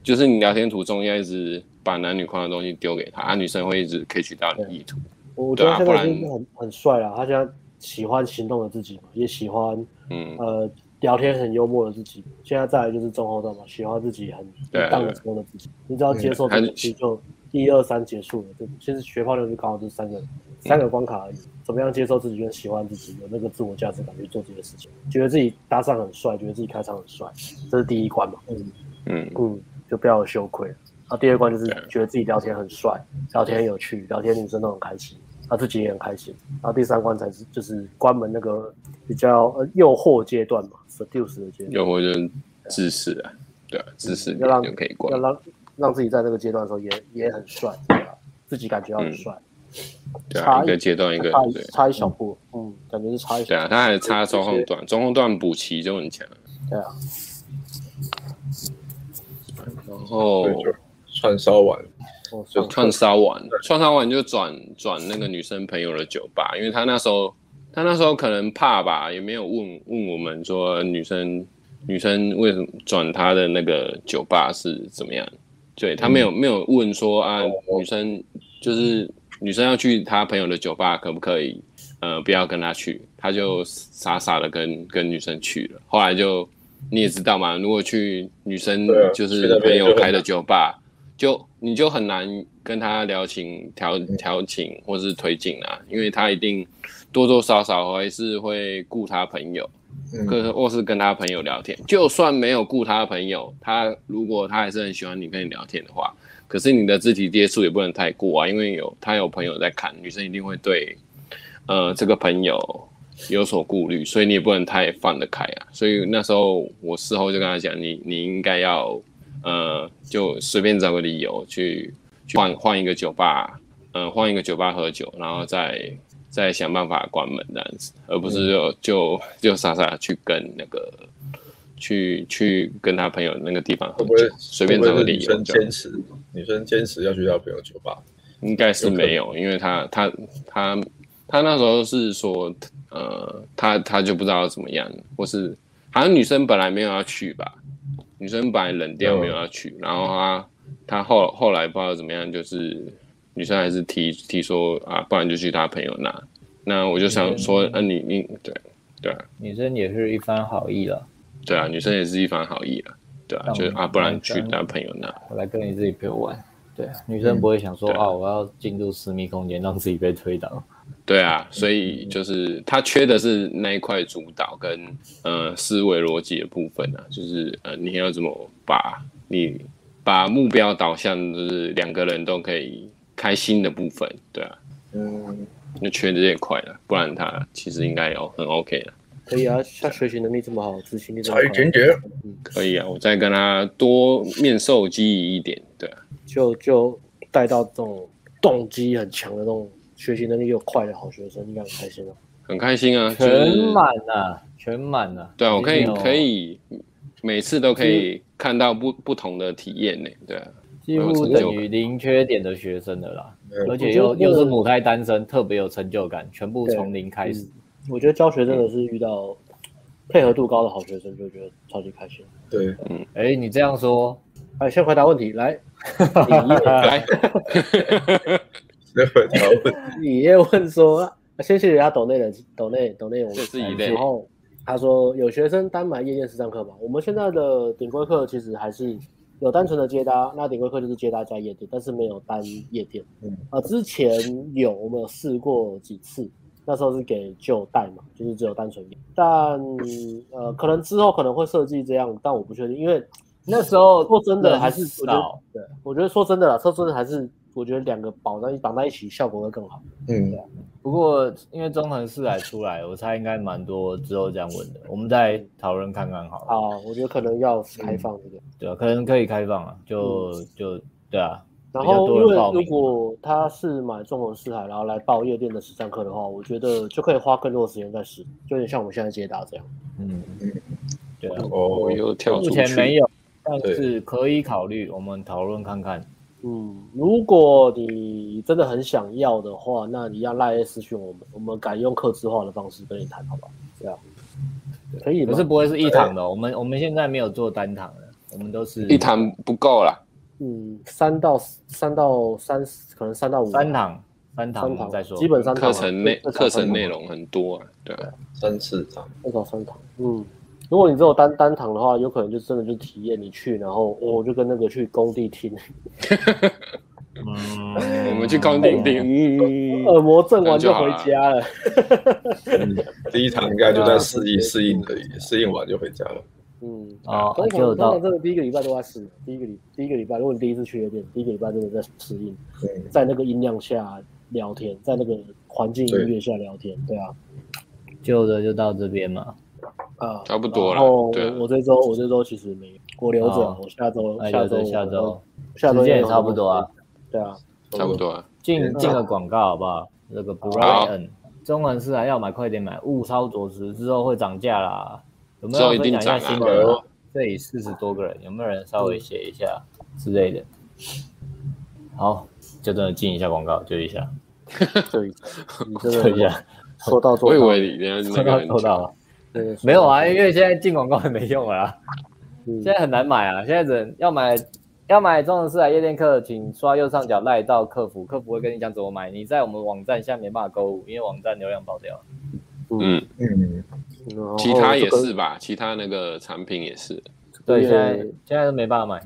就是你聊天途中要一直把男女框的东西丢给他，啊，女生会一直可以取到你的意图。我觉得现在已经很很帅了，他现在喜欢行动的自己嘛，也喜欢，嗯呃，聊天很幽默的自己。现在再来就是中后段嘛，喜欢自己很荡的时候的自己。你只要接受这个，其实就一二三结束了。就其实学泡妞就刚好这三个三个关卡而已。怎么样接受自己，跟喜欢自己，有那个自我价值感去做这些事情，觉得自己搭讪很帅，觉得自己开场很帅，这是第一关嘛？嗯嗯嗯，就不要有羞愧。然后第二关就是觉得自己聊天很帅，聊天很有趣，聊天女生都很开心，他自己也很开心。然后第三关才是就是关门那个比较呃诱惑阶段嘛，seduce 的阶段。诱惑就是知识啊，对啊，知识要让可以关，要让让自己在这个阶段的时候也也很帅？自己感觉要很帅。对啊，一个阶段一个，对，差一小步，嗯，感觉是差一小步。对啊，他还差中后段，中后段补齐就很强。对啊，然后串烧完，就串烧完，串烧完就转转那个女生朋友的酒吧，因为他那时候他那时候可能怕吧，也没有问问我们说女生女生为什么转他的那个酒吧是怎么样，对他没有没有问说啊，女生就是。女生要去他朋友的酒吧，可不可以？呃，不要跟他去，他就傻傻的跟跟女生去了。后来就你也知道嘛，如果去女生就是朋友开的酒吧，就你就很难跟她聊情调调情或是推进啊，因为她一定多多少少还是会顾她朋友，或或是跟她朋友聊天。就算没有顾她朋友，她如果她还是很喜欢你跟你聊天的话。可是你的肢体接触也不能太过啊，因为有他有朋友在看，女生一定会对，呃，这个朋友有所顾虑，所以你也不能太放得开啊。所以那时候我事后就跟他讲，你你应该要，呃，就随便找个理由去换换一个酒吧，嗯、呃，换一个酒吧喝酒，然后再再想办法关门这样子，而不是就就就傻傻去跟那个。去去跟他朋友那个地方喝酒，随便找个理由。女生坚持，女生坚持要去他朋友酒吧，应该是没有，因为他他他他那时候是说，呃，他他就不知道怎么样，或是好像女生本来没有要去吧，女生本来冷掉没有要去，然后他他后后来不知道怎么样，就是女生还是提提说啊，不然就去他朋友那，那我就想说，嗯，你你对对，女生也是一番好意了。对啊，女生也是一番好意了，对啊，就是啊，不然去他朋友那，我来跟你自己陪我玩。对啊，女生不会想说、嗯、啊，我要进入私密空间，让自己被推倒。对啊，所以就是他缺的是那一块主导跟呃思维逻辑的部分啊，就是呃你要怎么把你把目标导向就是两个人都可以开心的部分，对啊，嗯，那缺这一块了，不然他其实应该有很 OK 的。可以啊，他学习能力这么好，执行力这么好，差一点点。可以啊，我再跟他多面授机宜一点，对啊，就就带到这种动机很强的那种学习能力又快的好学生，应该很开心哦。很开心啊，全满啊，全满啊。对啊，我可以可以每次都可以看到不不同的体验呢，对啊，几乎等于零缺点的学生的啦，而且又又是母胎单身，特别有成就感，全部从零开始。我觉得教学真的是遇到配合度高的好学生，就觉得超级开心。对，嗯，哎，你这样说，哎，先回答问题，来，来，先回答问。你也问说，先谢谢人家抖内的抖内抖内，我们是以然后他说有学生单买夜店实战课吗？我们现在的顶规课其实还是有单纯的接搭，那顶规课就是接搭加夜店，但是没有单夜店。嗯啊，之前有我们有试过几次，那时候是给旧带嘛，就是只有单纯夜，但呃可能之后可能会设计这样，但我不确定，因为那时候说真的还是我觉得，对，我觉得说真的啦，说真的还是。我觉得两个绑在绑在一起效果会更好。嗯，对啊。不过因为中横四海出来，我猜应该蛮多之后这样问的，我们再讨论看看好了。好，我觉得可能要开放这个。对啊，可能可以开放啊，就就对啊。然后因为如果他是买中横四海，然后来报夜店的实战课的话，我觉得就可以花更多的时间在实，就有点像我们现在接搭这样。嗯嗯，对啊。哦，又跳出去。目前没有，但是可以考虑，我们讨论看看。嗯，如果你真的很想要的话，那你要赖私讯我们，我们改用客制化的方式跟你谈，好吧？这样可以，可是不会是一堂的。我们我们现在没有做单堂的，我们都是一堂不够了。嗯，三到三到三，可能三到五三堂，三堂再说。基本上课程内课程内容很多啊，对啊，三四堂，至少三堂。嗯。如果你只有单单堂的话，有可能就真的就体验你去，然后我就跟那个去工地听。嗯，我们去工地听，耳膜震完就回家了。第一场应该就在适应适应而已，适应完就回家了。嗯，啊，通常通常这个第一个礼拜都在适应，第一个礼第一个礼拜，如果你第一次去夜店，第一个礼拜真的在适应，在那个音量下聊天，在那个环境音乐下聊天，对啊，旧的就到这边嘛。啊，差不多了。然后我我这周我这周其实没有，我留着，我下周下周下周下周也差不多啊。对啊，差不多啊。进进个广告好不好？那个 Brian，中文是还要买快点买，物超所值，之后会涨价啦。有没有分享一下心得？这里四十多个人，有没有人稍微写一下之类的？好，就真的进一下广告，就一下，就一下，就一下，说到做到，我以为你说到做到了。没有啊，因为现在进广告也没用了啊，现在很难买啊。现在人要买要买中横四海夜店客，请刷右上角赖到客服，客服会跟你讲怎么买。你在我们网站下面办法购物，因为网站流量爆掉。嗯嗯，其他也是吧？其他那个产品也是。对，现在现在都没办法买。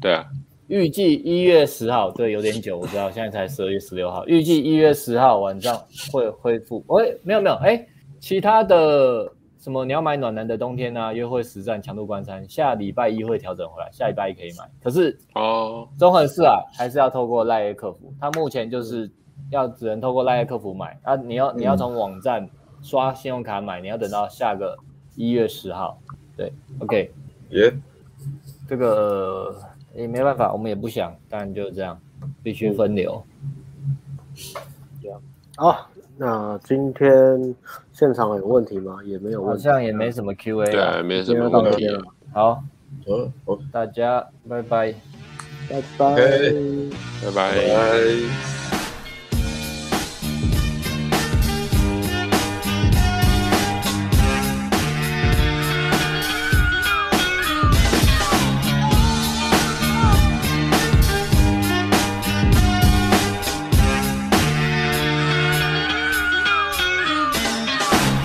对啊，预计一月十号，对，有点久，我知道，现在才十二月十六号，预计一月十号晚上会恢复。喂，没有没有，哎，其他的。什么？你要买暖男的冬天啊？约会实战强度关山，下礼拜一会调整回来，下礼拜一可以买。可是哦，中恒四啊还是要透过赖客服，他目前就是要只能透过赖客服买啊。你要你要从网站刷信用卡买，你要等到下个一月十号。对，OK，耶，这个也没办法，我们也不想，但就是这样，必须分流。这样好。那今天现场有问题吗？也没有问题，好像也没什么 Q&A，对啊，没什么问题。好，嗯，大家拜拜，拜拜，拜拜。